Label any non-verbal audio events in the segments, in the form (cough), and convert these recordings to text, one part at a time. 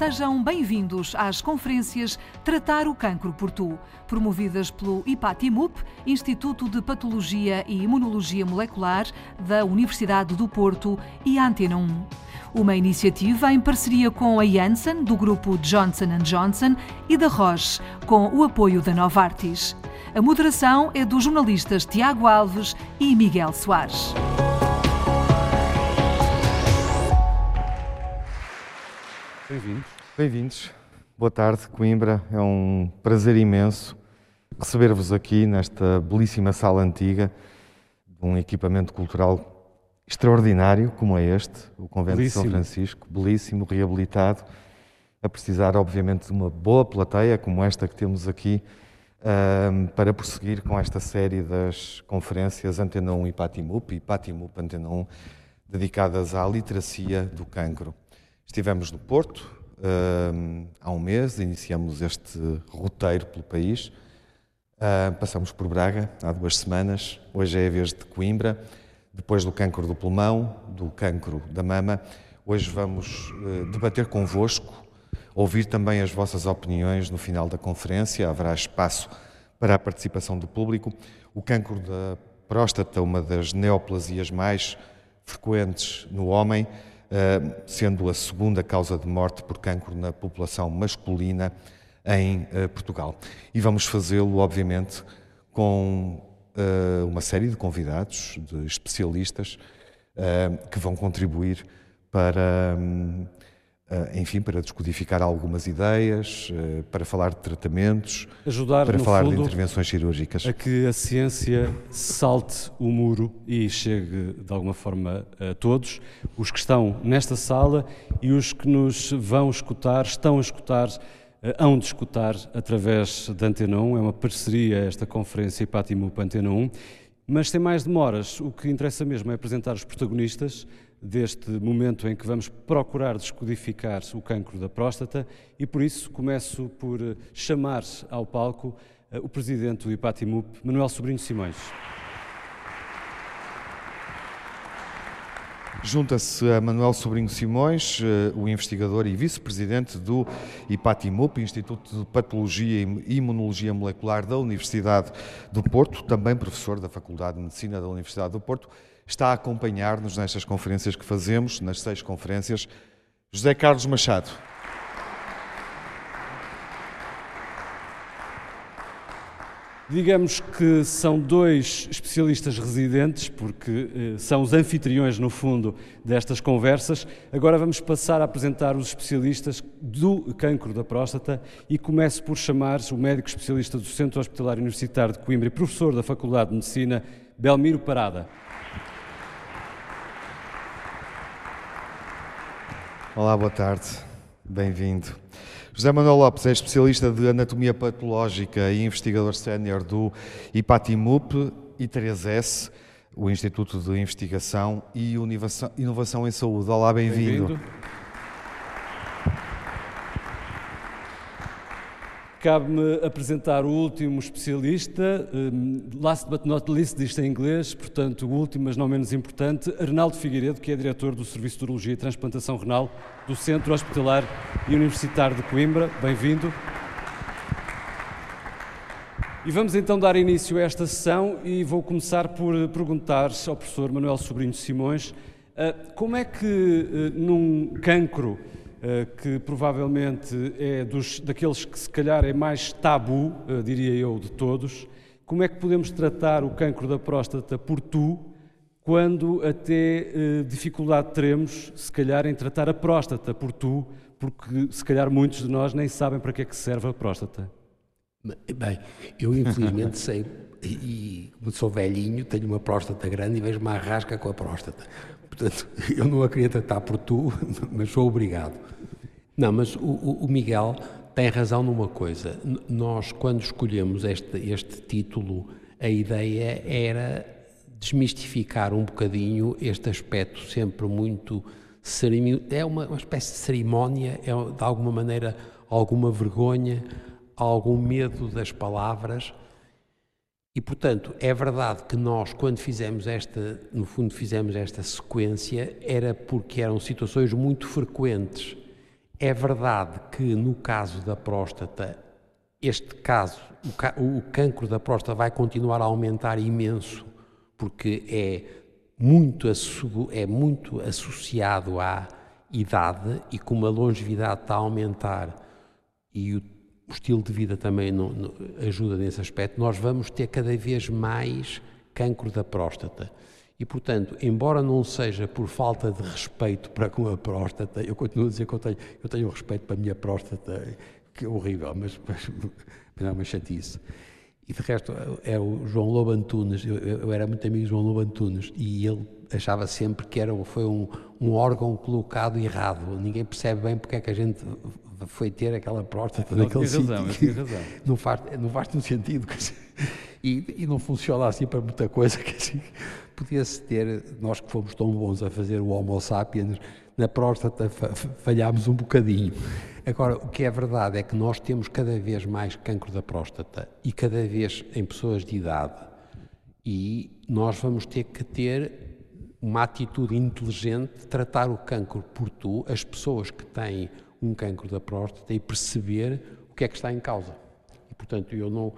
Sejam bem-vindos às conferências Tratar o Cancro por Tu, promovidas pelo IPATIMUP, Instituto de Patologia e Imunologia Molecular da Universidade do Porto e Antena 1. Uma iniciativa em parceria com a Janssen, do grupo Johnson Johnson, e da Roche, com o apoio da Novartis. A moderação é dos jornalistas Tiago Alves e Miguel Soares. Bem-vindos. Bem-vindos. Boa tarde, Coimbra. É um prazer imenso receber-vos aqui nesta belíssima sala antiga de um equipamento cultural extraordinário como é este, o Convento belíssimo. de São Francisco, belíssimo, reabilitado, a precisar, obviamente, de uma boa plateia como esta que temos aqui um, para prosseguir com esta série das conferências Antena 1 e Patimup e Patimup Antena 1, dedicadas à literacia do cancro. Estivemos no Porto um, há um mês, iniciamos este roteiro pelo país, uh, passamos por Braga há duas semanas, hoje é a vez de Coimbra depois do cancro do pulmão, do cancro da mama. Hoje vamos uh, debater convosco, ouvir também as vossas opiniões no final da conferência. Haverá espaço para a participação do público. O cancro da próstata, uma das neoplasias mais frequentes no homem, uh, sendo a segunda causa de morte por cancro na população masculina em uh, Portugal. E vamos fazê-lo, obviamente, com uh, uma série de convidados, de especialistas, que vão contribuir para, um, uh, enfim, para descodificar algumas ideias, para falar de tratamentos, Ajudar, para falar fundo, de intervenções cirúrgicas. A que a ciência salte o muro e chegue de alguma forma a todos, os que estão nesta sala e os que nos vão escutar, estão a escutar eh, hão de escutar através da Antena 1, é uma parceria esta conferência IPATIMUP Antena 1, mas sem mais demoras, o que interessa mesmo é apresentar os protagonistas deste momento em que vamos procurar descodificar o cancro da próstata e por isso começo por chamar ao palco eh, o presidente do IPATIMUP, Manuel Sobrinho Simões. Junta-se a Manuel Sobrinho Simões, eh, o investigador e vice-presidente do IPATIMUP, Instituto de Patologia e Imunologia Molecular da Universidade do Porto, também professor da Faculdade de Medicina da Universidade do Porto, está a acompanhar-nos nestas conferências que fazemos, nas seis conferências, José Carlos Machado. Digamos que são dois especialistas residentes, porque eh, são os anfitriões, no fundo, destas conversas. Agora vamos passar a apresentar os especialistas do cancro da próstata e começo por chamar o médico especialista do Centro Hospitalar Universitário de Coimbra e professor da Faculdade de Medicina, Belmiro Parada. Olá, boa tarde. Bem-vindo. José Manuel Lopes é especialista de anatomia patológica e investigador sénior do IPATIMUP e 3S, o Instituto de Investigação e Inovação em Saúde. Olá, bem-vindo. Bem Cabe-me apresentar o último especialista, um, last but not least, diz em inglês, portanto, o último, mas não menos importante, Arnaldo Figueiredo, que é diretor do Serviço de Urologia e Transplantação Renal do Centro Hospitalar e Universitário de Coimbra. Bem-vindo. E vamos então dar início a esta sessão e vou começar por perguntar ao professor Manuel Sobrinho Simões uh, como é que uh, num cancro que provavelmente é dos, daqueles que se calhar é mais tabu, eh, diria eu, de todos. Como é que podemos tratar o cancro da próstata por tu, quando até eh, dificuldade teremos, se calhar, em tratar a próstata por tu, porque se calhar muitos de nós nem sabem para que é que serve a próstata? Bem, eu infelizmente sei, e como sou velhinho, tenho uma próstata grande e vejo uma arrasca com a próstata. Portanto, (laughs) eu não a queria tratar por tu, (laughs) mas sou obrigado. Não, mas o, o Miguel tem razão numa coisa. Nós, quando escolhemos este, este título, a ideia era desmistificar um bocadinho este aspecto sempre muito é uma, uma espécie de cerimónia, é de alguma maneira alguma vergonha, algum medo das palavras e, portanto, é verdade que nós, quando fizemos esta, no fundo, fizemos esta sequência, era porque eram situações muito frequentes. É verdade que no caso da próstata, este caso, o, o cancro da próstata vai continuar a aumentar imenso, porque é muito, é muito associado à idade e como a longevidade está a aumentar e o, o estilo de vida também não, não, ajuda nesse aspecto, nós vamos ter cada vez mais cancro da próstata. E, portanto, embora não seja por falta de respeito para com a próstata, eu continuo a dizer que eu tenho, eu tenho respeito para a minha próstata, que é horrível, mas, mas não é uma chatice. E de resto, é o João Lobo Antunes, eu, eu, era muito amigo de João Lobo Antunes, e ele achava sempre que era, foi um, um órgão colocado errado. Ninguém percebe bem porque é que a gente foi ter aquela próstata não, naquele sítio. Razão, que razão. (laughs) Não faz, não faz nenhum sentido. E, e, não funciona assim para muita coisa. (laughs) Que assim, Podia-se ter, nós que fomos tão bons a fazer o Homo sapiens, na próstata falhámos um bocadinho. Agora, o que é verdade é que nós temos cada vez mais cancro da próstata e cada vez em pessoas de idade. E nós vamos ter que ter uma atitude inteligente tratar o cancro por tu, as pessoas que têm um cancro da próstata e perceber o que é que está em causa. E, portanto, eu não,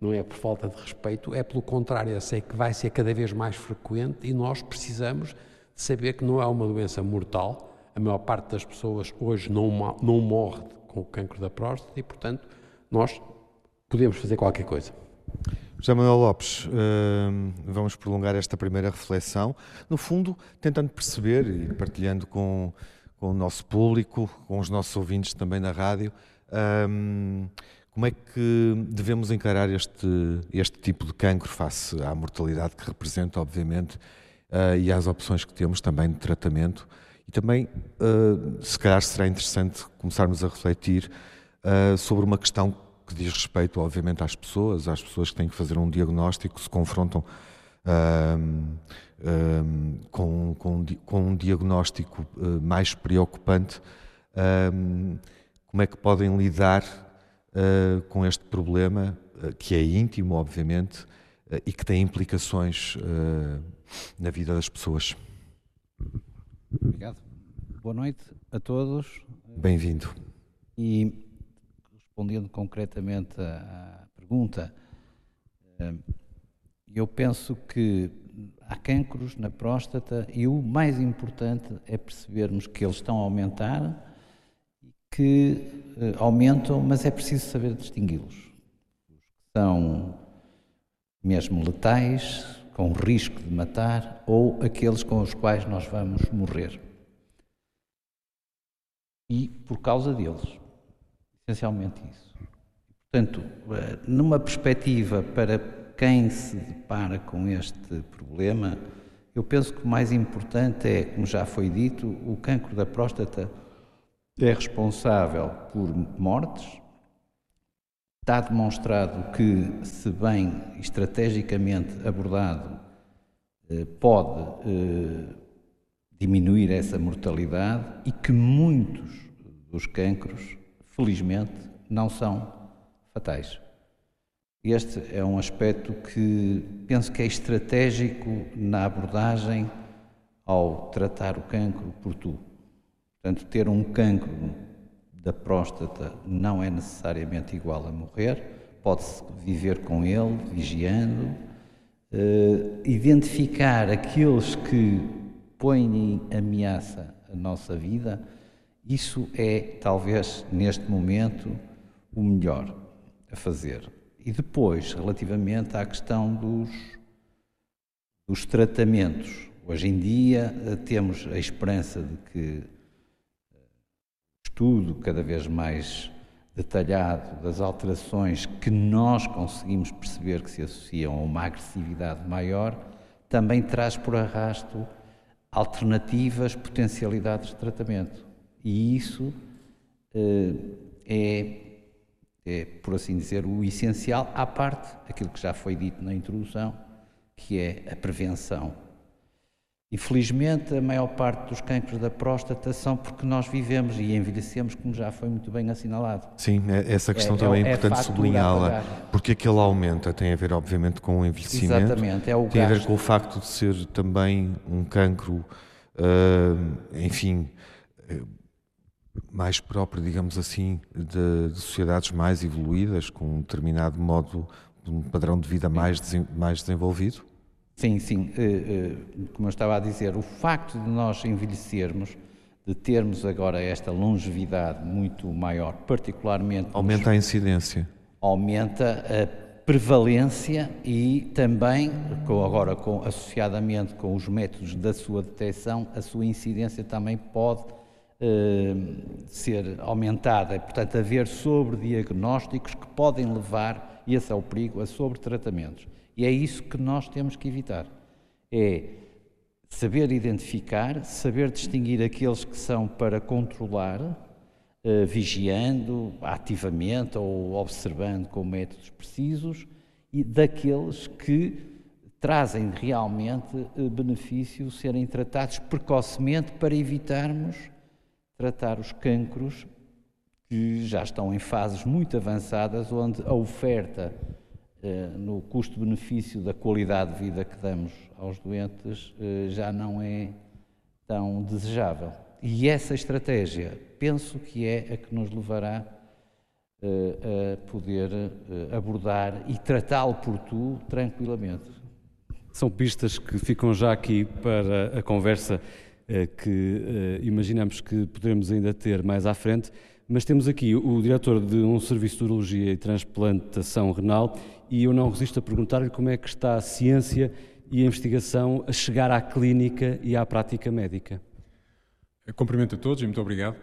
não é por falta de respeito, é pelo contrário, eu sei que vai ser cada vez mais frequente e nós precisamos de saber que não é uma doença mortal. A maior parte das pessoas hoje não, não morre com o cancro da próstata e, portanto, nós podemos fazer qualquer coisa. José Manuel Lopes, hum, vamos prolongar esta primeira reflexão, no fundo, tentando perceber e partilhando com, com o nosso público, com os nossos ouvintes também na rádio, hum, como é que devemos encarar este, este tipo de cancro face à mortalidade que representa, obviamente, uh, e às opções que temos também de tratamento? E também, uh, se calhar, será interessante começarmos a refletir uh, sobre uma questão que diz respeito, obviamente, às pessoas, às pessoas que têm que fazer um diagnóstico, se confrontam com, com, com, um diagnóstico uh, mais preocupante, como é que podem lidar uh, com este problema, uh, que é íntimo, obviamente, e que tem implicações na vida das pessoas? Obrigado. Boa noite a todos. Bem-vindo. E respondendo concretamente à, pergunta, eh, eu penso que há cancros na próstata e o mais importante é percebermos que eles estão a aumentar, que eh, aumentam, mas é preciso saber distingui-los. Os que são mesmo letais, com risco de matar, ou aqueles com os quais nós vamos morrer. E por causa deles. Essencialmente isso. Portanto, eh, numa perspectiva para quem se depara com este problema, eu penso que o mais importante é, como já foi dito, o cancro da próstata é responsável por mortes. Está demonstrado que, se bem estrategicamente abordado, eh, pode eh, diminuir essa mortalidade e que muitos dos cancros felizmente, não são fatais. Este é um aspecto que penso que é estratégico na abordagem ao tratar o cancro por tu. Portanto, ter um cancro da próstata não é necessariamente igual a morrer, pode-se viver com ele, vigiando, uh, identificar aqueles que põem em ameaça a nossa vida isso é, talvez, neste momento, o melhor a fazer. E depois, relativamente à questão dos, dos tratamentos. Hoje em dia eh, temos a esperança de que eh, estudo cada vez mais detalhado das alterações que nós conseguimos perceber que se associam a uma agressividade maior, também traz por arrasto alternativas, potencialidades de tratamento. E isso uh, é, é, por assim dizer, o essencial, à parte aquilo que já foi dito na introdução, que é a prevenção. Infelizmente, a maior parte dos cancros da próstata são porque nós vivemos e envelhecemos, como já foi muito bem assinalado. Sim, é, essa questão é, também é, é importante sublinhá-la, porque aquilo aumenta, tem a ver, obviamente, com o envelhecimento. Exatamente, é o Tem gasto. a ver com o facto de ser também um cancro, uh, enfim, mais próprio, digamos assim, de, de, sociedades mais evoluídas, com um determinado modo, um padrão de vida mais, mais desenvolvido? Sim, sim. Eh, eh, como eu estava a dizer, o facto de nós envelhecermos, de termos agora esta longevidade muito maior, particularmente. Aumenta nos... a incidência. Aumenta a prevalência e também, agora com, associadamente com os métodos da sua detecção, a sua incidência também pode ser aumentada. Portanto, haver sobrediagnósticos que podem levar, e esse é o perigo, a sobretratamentos. E é isso que nós temos que evitar. É saber identificar, saber distinguir aqueles que são para controlar, eh, vigiando ativamente ou observando com métodos precisos e daqueles que trazem realmente eh, benefício serem tratados precocemente para evitarmos tratar os cancros que já estão em fases muito avançadas, onde a oferta eh, no custo-benefício da qualidade de vida que damos aos doentes já não é tão desejável. E essa estratégia penso que é a que nos levará uh, a poder abordar e tratá-lo por tu tranquilamente. São pistas que ficam já aqui para a conversa que imaginamos que poderemos ainda ter mais à frente, mas temos aqui o diretor de um serviço de urologia e transplantação renal e eu não resisto a perguntar-lhe como é que está a ciência e a investigação a chegar à clínica e à prática médica. Cumprimento a todos e muito obrigado.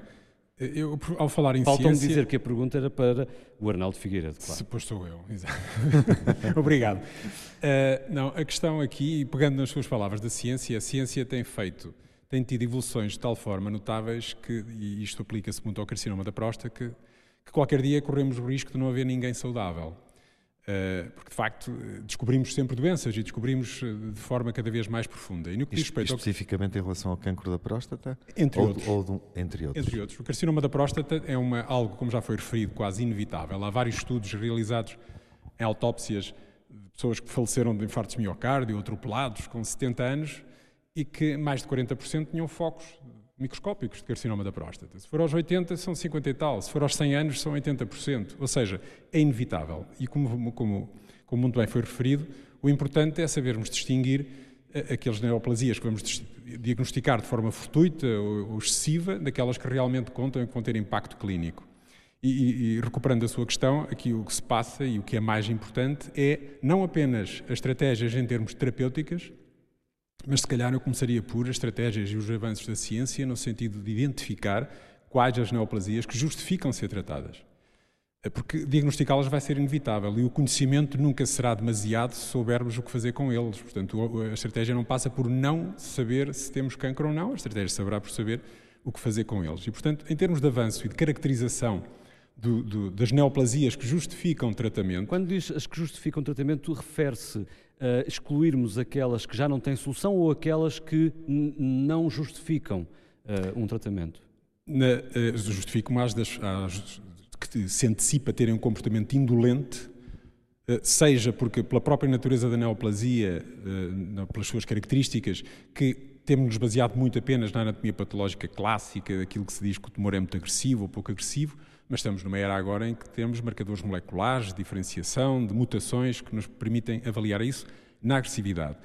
Eu, ao falar em Faltam ciência... dizer que a pergunta era para o Arnaldo Figueiredo, claro. Pois sou eu, (laughs) exato. (laughs) Obrigado. Uh, não, a questão aqui, pegando nas suas palavras da ciência, a ciência tem feito, tem tido evoluções de tal forma notáveis que, e isto aplica-se muito ao carcinoma da próstata, que, que qualquer dia corremos o risco de não haver ninguém saudável. Eh, porque de facto descobrimos sempre doenças e descobrimos eh, de forma cada vez mais profunda. E no que diz respeito especificamente ao... em relação ao cancro da próstata? Entre ou, outros. Ou do, entre outros. Entre outros. O carcinoma da próstata é uma, algo, como já foi referido, quase inevitável. Há vários estudos realizados em autópsias de pessoas que faleceram de infartos de miocárdio, atropelados, com 70 anos, e que mais de 40% tinham focos microscópicos de carcinoma da próstata. Se for aos 80, são 50 e tal. Se for aos 100 anos, são 80%. Ou seja, é inevitável. E como, como, como muito bem foi referido, o importante é sabermos distinguir eh, aquelas neoplasias que vamos diagnosticar de forma fortuita ou excessiva daquelas que realmente contam e que vão ter impacto clínico. E, e, e, recuperando a sua questão, aqui o que se passa e o que é mais importante é não apenas as estratégias em termos terapêuticas, mas se calhar eu começaria por as estratégias e os avanços da ciência no sentido de identificar quais as neoplasias que justificam ser tratadas. É porque diagnosticá-las vai ser inevitável e o conhecimento nunca será demasiado se soubermos o que fazer com eles. Portanto, a estratégia não passa por não saber se temos cancro ou não, a estratégia saberá por saber o que fazer com eles. E, portanto, em termos de avanço e de caracterização do, do, das neoplasias que justificam tratamento. Quando diz as que justificam tratamento, refere-se a excluirmos aquelas que já não têm solução ou aquelas que não justificam uh, um tratamento? Na, uh, justifico mais das as, que se antecipa terem um comportamento indolente, uh, seja porque pela própria natureza da neoplasia, pelas suas características, que temos-nos baseado muito apenas na anatomia patológica clássica, daquilo que se diz que o tumor é muito agressivo ou pouco agressivo, mas estamos numa era agora em que temos marcadores moleculares diferenciação, de mutações que nos permitem avaliar isso na agressividade.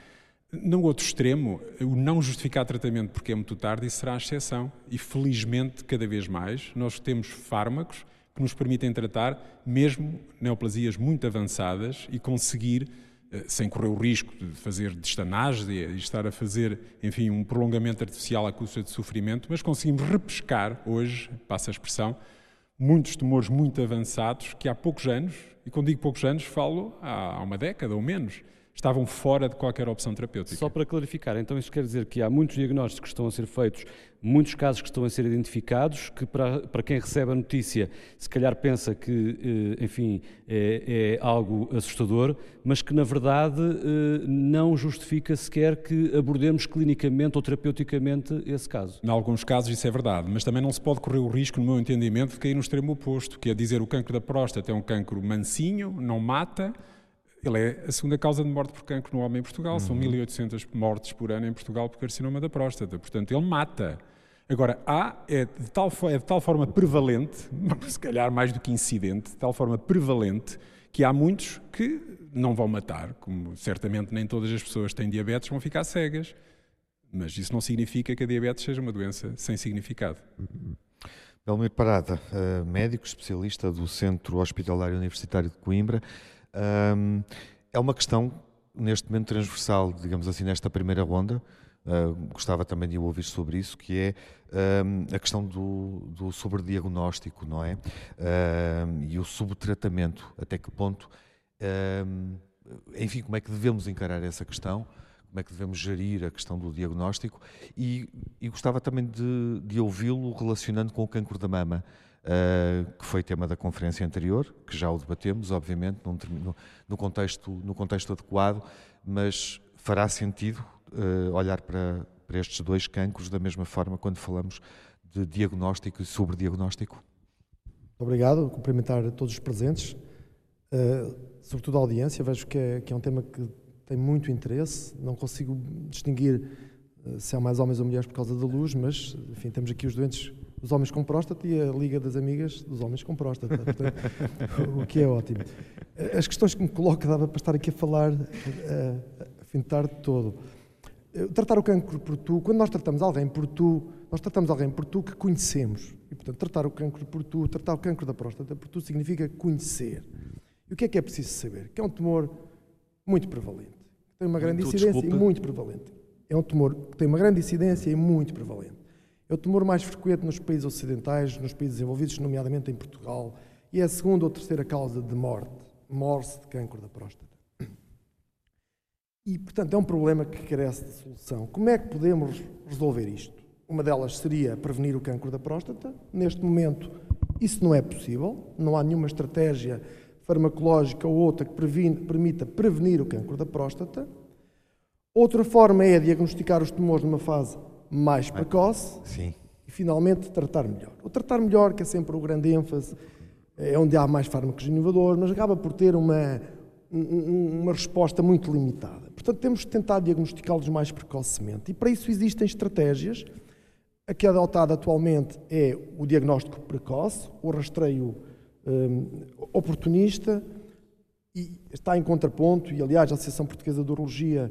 No outro extremo, o não justificar tratamento porque é muito tarde, isso será a exceção. E felizmente, cada vez mais, nós temos fármacos que nos permitem tratar mesmo neoplasias muito avançadas e conseguir, eh, sem correr o risco de fazer destanagem e estar a fazer, enfim, um prolongamento artificial à custa de sofrimento, mas conseguimos repescar hoje, passa a expressão, muitos tumores muito avançados que há poucos anos, e quando digo poucos anos, falo há uma década ou menos, estavam fora de qualquer opção terapêutica. Só para clarificar, então isso quer dizer que há muitos diagnósticos que estão a ser feitos, muitos casos que estão a ser identificados, que para, para quem recebe a notícia se calhar pensa que, eh, enfim, é, é algo assustador, mas que na verdade eh, não justifica sequer que abordemos clinicamente ou terapeuticamente esse caso. Em alguns casos isso é verdade, mas também não se pode correr o risco, no meu entendimento, de cair no extremo oposto, que é dizer o cancro da próstata é um cancro mansinho, não mata, ele é a segunda causa de morte por cancro no homem em Portugal. Uhum. São 1.800 mortes por ano em Portugal por carcinoma da próstata. Portanto, ele mata. Agora, há, é de, tal, é de tal forma prevalente, (laughs) se calhar mais do que incidente, de tal forma prevalente, que há muitos que não vão matar, como certamente nem todas as pessoas que têm diabetes vão ficar cegas. Mas isso não significa que a diabetes seja uma doença sem significado. Belmiro Parada, eh, médico especialista do Centro Hospitalar Universitário de Coimbra. É uma questão, neste momento, transversal, digamos assim, nesta primeira ronda. Uh, gostava também de ouvir sobre isso, que é uh, a questão do, do sobrediagnóstico, não é? Uh, e o subtratamento. Até que ponto, enfim, como é que devemos encarar essa questão? Como é que devemos gerir a questão do diagnóstico? E, e gostava também de, de ouvi-lo relacionando com o cancro da mama. Que foi tema da conferência anterior, que já o debatemos, obviamente, num, no, no, contexto, no contexto adequado, mas fará sentido uh, olhar para, para estes dois cancros da mesma forma quando falamos de diagnóstico e sobrediagnóstico? Obrigado, cumprimentar todos os presentes, uh, sobretudo a audiência. Vejo que é, que é um tema que tem muito interesse. Não consigo distinguir se há mais homens ou mulheres por causa da luz, mas, enfim, temos aqui os doentes, os homens com próstata e a Liga das Amigas dos Homens com Próstata, portanto, o que é ótimo. As questões que me coloca dava para estar aqui a falar uh, a fim de tarde todo. Eh, tratar o cancro por tu, quando nós tratamos alguém por tu, nós tratamos alguém por tu que conhecemos. E, portanto, tratar o cancro por tu, tratar o cancro da próstata por tu significa conhecer. E o que é que é preciso saber? Que é um tumor muito prevalente, tem uma grande incidência desculpa. e muito prevalente. É um tumor que tem uma grande incidência e muito prevalente. É o tumor mais frequente nos países ocidentais, nos países desenvolvidos, nomeadamente em Portugal, e é a segunda ou terceira causa de morte, morte de cancro da próstata. E, portanto, é um problema que carece de solução. Como é que podemos resolver isto? Uma delas seria prevenir o cancro da próstata. Neste momento, isso não é possível. Não há nenhuma estratégia farmacológica ou outra que previne, permita prevenir o cancro da próstata. Outra forma é diagnosticar os tumores numa fase mais precoce Sim. e, finalmente, tratar melhor. O tratar melhor, que é sempre o grande ênfase, é onde há mais fármacos inovadores, mas acaba por ter uma, uma resposta muito limitada. Portanto, temos de tentar diagnosticá-los mais precocemente. E para isso existem estratégias. A que é adotada atualmente é o diagnóstico precoce, o rastreio um, oportunista, e está em contraponto, e aliás a Associação Portuguesa de Urologia,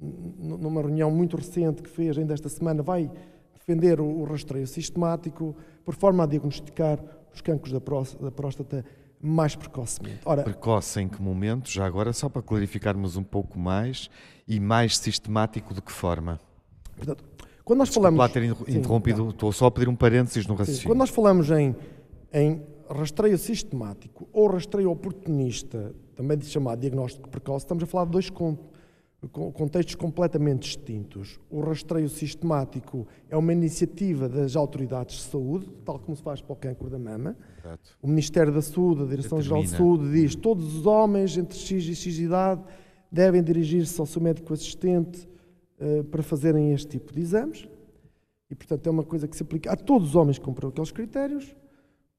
numa reunião muito recente que fez ainda esta semana, vai defender o rastreio sistemático, por forma a diagnosticar os cancros da próstata mais precocemente. Ora, Precoce em que momento? Já agora, só para clarificarmos um pouco mais, e mais sistemático de que forma? Portanto, quando nós falamos... lá ter interrompido, sim, estou só a pedir um parênteses no raciocínio. Sim, quando nós falamos em, em rastreio sistemático ou rastreio oportunista, também chamado diagnóstico precoce, estamos a falar de dois contextos completamente distintos. O rastreio sistemático é uma iniciativa das autoridades de saúde, tal como se faz para o cancro da mama. Exato. O Ministério da Saúde, a Direção-Geral de Saúde, diz que todos os homens entre X e X idade devem dirigir-se ao seu médico assistente uh, para fazerem este tipo de exames. E, portanto, é uma coisa que se aplica a todos os homens que cumpram aqueles critérios.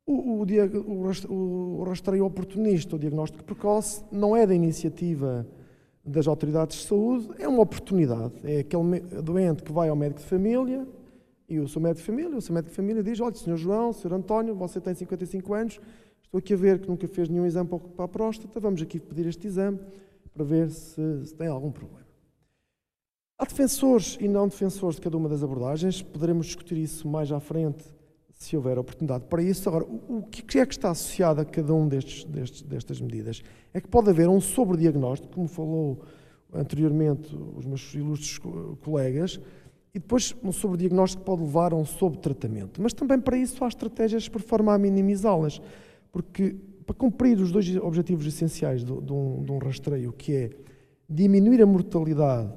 O, o, o rastreio oportunista, o diagnóstico precoce, não é da iniciativa das autoridades de saúde é uma oportunidade. É aquele doente que vai ao médico de família e o seu médico de família, o seu médico de família diz: Olha, Sr. João, Sr. António, você tem 55 anos, estou aqui a ver que nunca fez nenhum exame para a próstata, vamos aqui pedir este exame para ver se, se tem algum problema. Há defensores e não defensores de cada uma das abordagens, poderemos discutir isso mais à frente se houver oportunidade para isso. Agora, o que é que está associado a cada um destes, destes, destas medidas? É que pode haver um sobrediagnóstico, como falou anteriormente os meus ilustres colegas, e depois um sobrediagnóstico pode levar a um sobretratamento. Mas também para isso há estratégias por forma a minimizá-las, porque para cumprir os dois objetivos essenciais de, de, um, de um rastreio, que é diminuir a mortalidade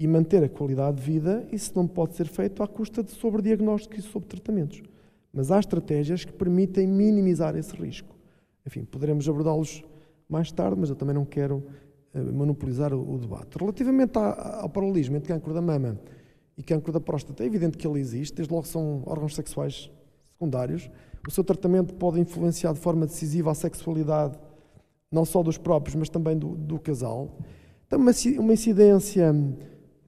e manter a qualidade de vida, isso não pode ser feito à custa de sobrediagnóstico e sobretratamentos. Mas há estratégias que permitem minimizar esse risco. Enfim, poderemos abordá-los mais tarde, mas eu também não quero uh, monopolizar o, debate. Relativamente ao paralelismo entre cancro da mama e cancro da próstata, é evidente que ele existe, desde logo são órgãos sexuais secundários. O seu tratamento pode influenciar de forma decisiva a sexualidade, não só dos próprios, mas também do, do casal. Tem uma incidência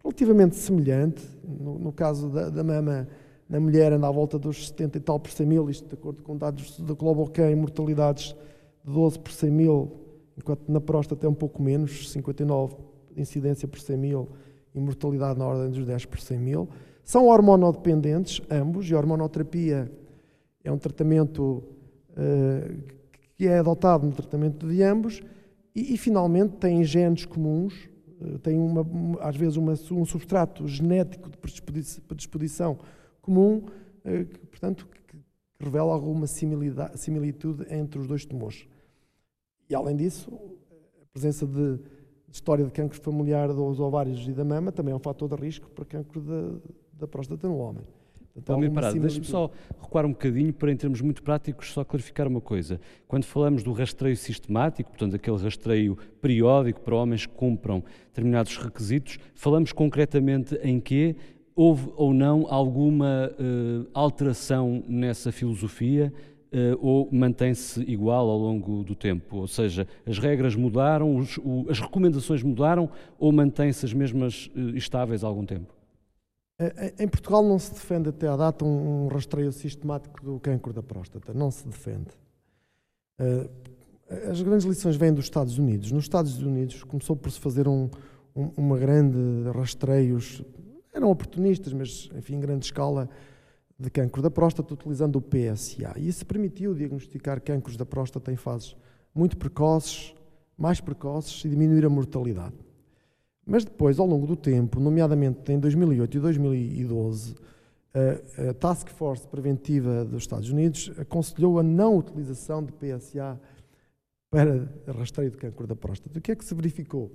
relativamente semelhante, no, no caso da, da mama na mulher anda à volta dos 70 e tal por 100 mil, isto de acordo com dados da Global Can, mortalidades de 12 por 100 mil, enquanto na próstata é um pouco menos, 59 incidência por 100 mil e mortalidade na ordem dos 10 por 100 mil. São hormonodependentes, ambos, e a hormonoterapia é um tratamento uh, que é adotado no tratamento de ambos, e, e finalmente têm genes comuns, uh, têm uma, às vezes uma, um substrato genético de predisposição comum, uh, que, portanto, que, que, revela alguma similitude entre os dois tumores. E além disso, a presença de, de história de cancro familiar dos ovários e da mama também é um fator de risco para cancro da, da próstata no homem. Parado, deixe-me só recuar um bocadinho para, em termos muito práticos, só clarificar uma coisa. Quando falamos do rastreio sistemático, portanto, aquele rastreio periódico para homens que cumpram determinados requisitos, falamos concretamente em que houve ou não alguma uh, alteração nessa filosofia uh, ou mantém-se igual ao longo do tempo? Ou seja, as regras mudaram, os, o, as recomendações mudaram ou mantêm-se as mesmas uh, estáveis há algum tempo? Em Portugal não se defende até à data um rastreio sistemático do cancro da próstata. Não se defende. As grandes lições vêm dos Estados Unidos. Nos Estados Unidos começou por se fazer um, um, uma grande rastreios, eram oportunistas, mas enfim, em grande escala, de cancro da próstata utilizando o PSA. E isso permitiu diagnosticar cancros da próstata em fases muito precoces, mais precoces e diminuir a mortalidade. Mas depois, ao longo do tempo, nomeadamente em 2008 e 2012, a Task Force Preventiva dos Estados Unidos aconselhou a não utilização de PSA para rastreio de câncer da próstata. O que é que se verificou?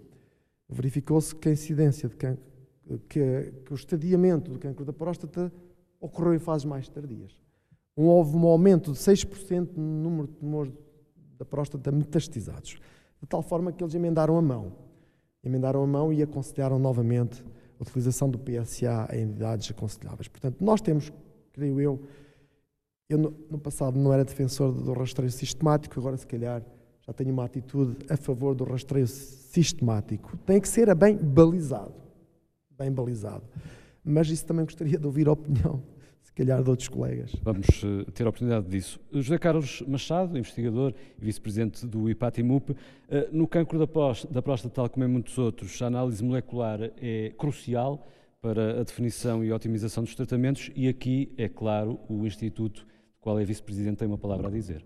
Verificou-se que a incidência de cancro, que, que, o estadiamento do câncer da próstata ocorreu em fases mais tardias. Houve um aumento de 6% no número de tumores da próstata metastizados, de tal forma que eles emendaram a mão emendaram a mão e aconselharam novamente a utilização do PSA em idades aconselháveis. Portanto, nós temos, creio eu, eu no passado não era defensor do rastreio sistemático, agora se calhar já tenho uma atitude a favor do rastreio sistemático. Tem que ser bem balizado, bem balizado. Mas isso também gostaria de ouvir a opinião calhar de outros colegas. Vamos uh, ter a oportunidade disso. José Carlos Machado, investigador e vice-presidente do IPATIMUP, uh, no cancro da próstata, da próstata, tal como em muitos outros, a análise molecular é crucial para a definição e otimização dos tratamentos e aqui, é claro, o Instituto, do qual é vice-presidente, tem uma palavra a dizer.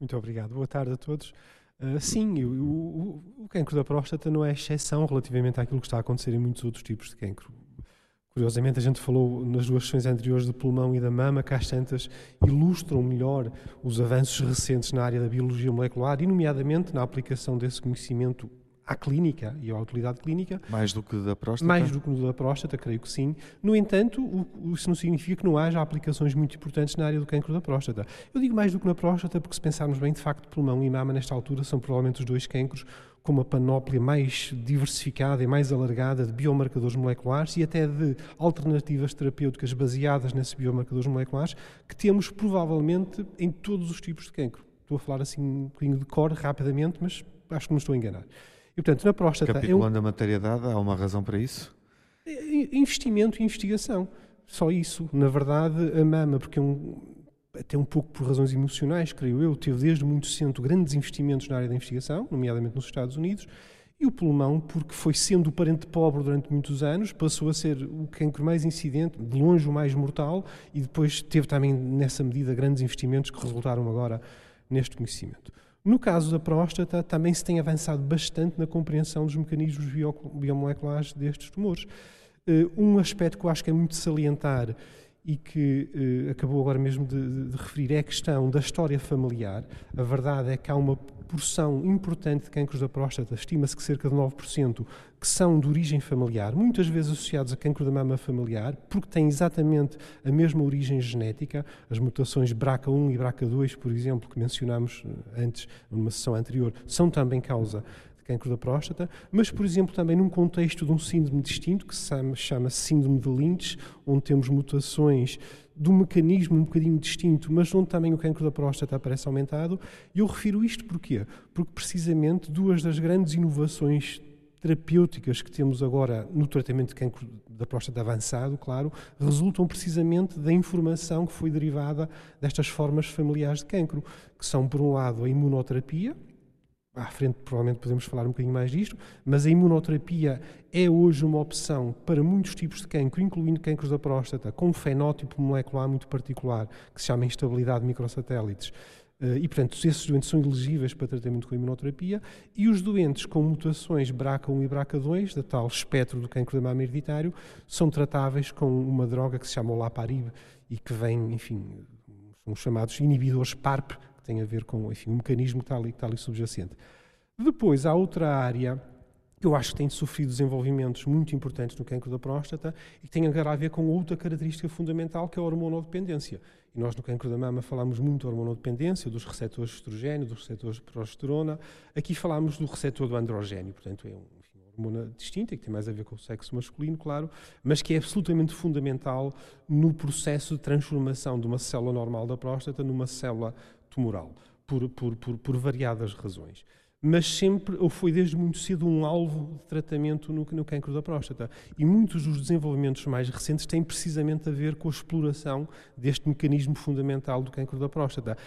Muito obrigado. Boa tarde a todos. Uh, sim, o, o, o cancro da próstata não é exceção relativamente àquilo que está a acontecer em muitos outros tipos de cancro. Curiosamente, a gente falou nas duas sessões anteriores do pulmão e da mama, que às tantas ilustram melhor os avanços recentes na área da biologia molecular e, nomeadamente, na aplicação desse conhecimento à clínica e à utilidade clínica. Mais do que da próstata? Mais do que da próstata, creio que sim. No entanto, isso não significa que não haja aplicações muito importantes na área do cancro da próstata. Eu digo mais do que na próstata porque, se pensarmos bem, de facto, pulmão e mama, nesta altura, são provavelmente os dois cancros com uma panóplia mais diversificada e mais alargada de biomarcadores moleculares e até de alternativas terapêuticas baseadas nesses biomarcadores moleculares que temos provavelmente em todos os tipos de cancro. Estou a falar assim um bocadinho de cor rapidamente, mas acho que não estou a enganar. E, portanto, na próstata... Capitulando é um... a matéria dada, há uma razão para isso? Investimento e investigação. Só isso. Na verdade, a mama, porque é um, até um pouco por razões emocionais, creio eu, teve desde muito cedo grandes investimentos na área da investigação, nomeadamente nos Estados Unidos, e o pulmão, porque foi sendo o parente pobre durante muitos anos, passou a ser o cancro mais incidente, de longe o mais mortal, e depois teve também, nessa medida, grandes investimentos que resultaram agora neste conhecimento. No caso da próstata, também se tem avançado bastante na compreensão dos mecanismos biomoleculares destes tumores. Eh, um aspecto que eu acho que é muito salientar e que eh, acabou agora mesmo de, de, de, referir é a questão da história familiar. A verdade é que há uma porção importante de cancros da próstata, estima-se que cerca de 9%, que são de origem familiar, muitas vezes associados a cancro da mama familiar, porque têm exatamente a mesma origem genética. As mutações BRCA1 e BRCA2, por exemplo, que mencionámos eh, antes, numa sessão anterior, são também causa cancro da próstata, mas, por exemplo, também num contexto de um síndrome distinto, que se chama, chama síndrome de Lynch, onde temos mutações de um mecanismo um bocadinho distinto, mas onde também o cancro da próstata aparece aumentado. E eu refiro isto porquê? Porque, precisamente, duas das grandes inovações terapêuticas que temos agora no tratamento de cancro da próstata avançado, claro, resultam precisamente da informação que foi derivada destas formas familiares de cancro, que são, por um lado, a imunoterapia, à frente provavelmente podemos falar um bocadinho mais disto, mas a imunoterapia é hoje uma opção para muitos tipos de cancro, incluindo cancros da próstata, com um fenótipo molecular muito particular, que se chama instabilidade de microsatélites. Eh, e, portanto, esses doentes são elegíveis para tratamento com imunoterapia e os doentes com mutações BRCA1 e BRCA2, da tal espectro do cancro da mama hereditário, são tratáveis com uma droga que se chama olaparib e que vem, enfim, são chamados inibidores PARP, tem a ver com enfim, o mecanismo que está ali, que está ali subjacente. Depois, há outra área que eu acho que tem sofrido desenvolvimentos muito importantes no cancro da próstata e que tem a ver com outra característica fundamental, que é a hormonodependência. E nós no cancro da mama falamos muito da hormonodependência, dos receptores de estrogênio, dos receptores de progesterona. Aqui falamos do receptor do androgênio, portanto é um, uma hormona distinta, que tem mais a ver com o sexo masculino, claro, mas que é absolutamente fundamental no processo de transformação de uma célula normal da próstata numa célula tumoral, por, por, por, por variadas razões mas sempre, ou foi desde muito cedo, um alvo de tratamento no, no cancro da próstata. E muitos dos desenvolvimentos mais recentes têm precisamente a ver com a exploração deste mecanismo fundamental do cancro da próstata,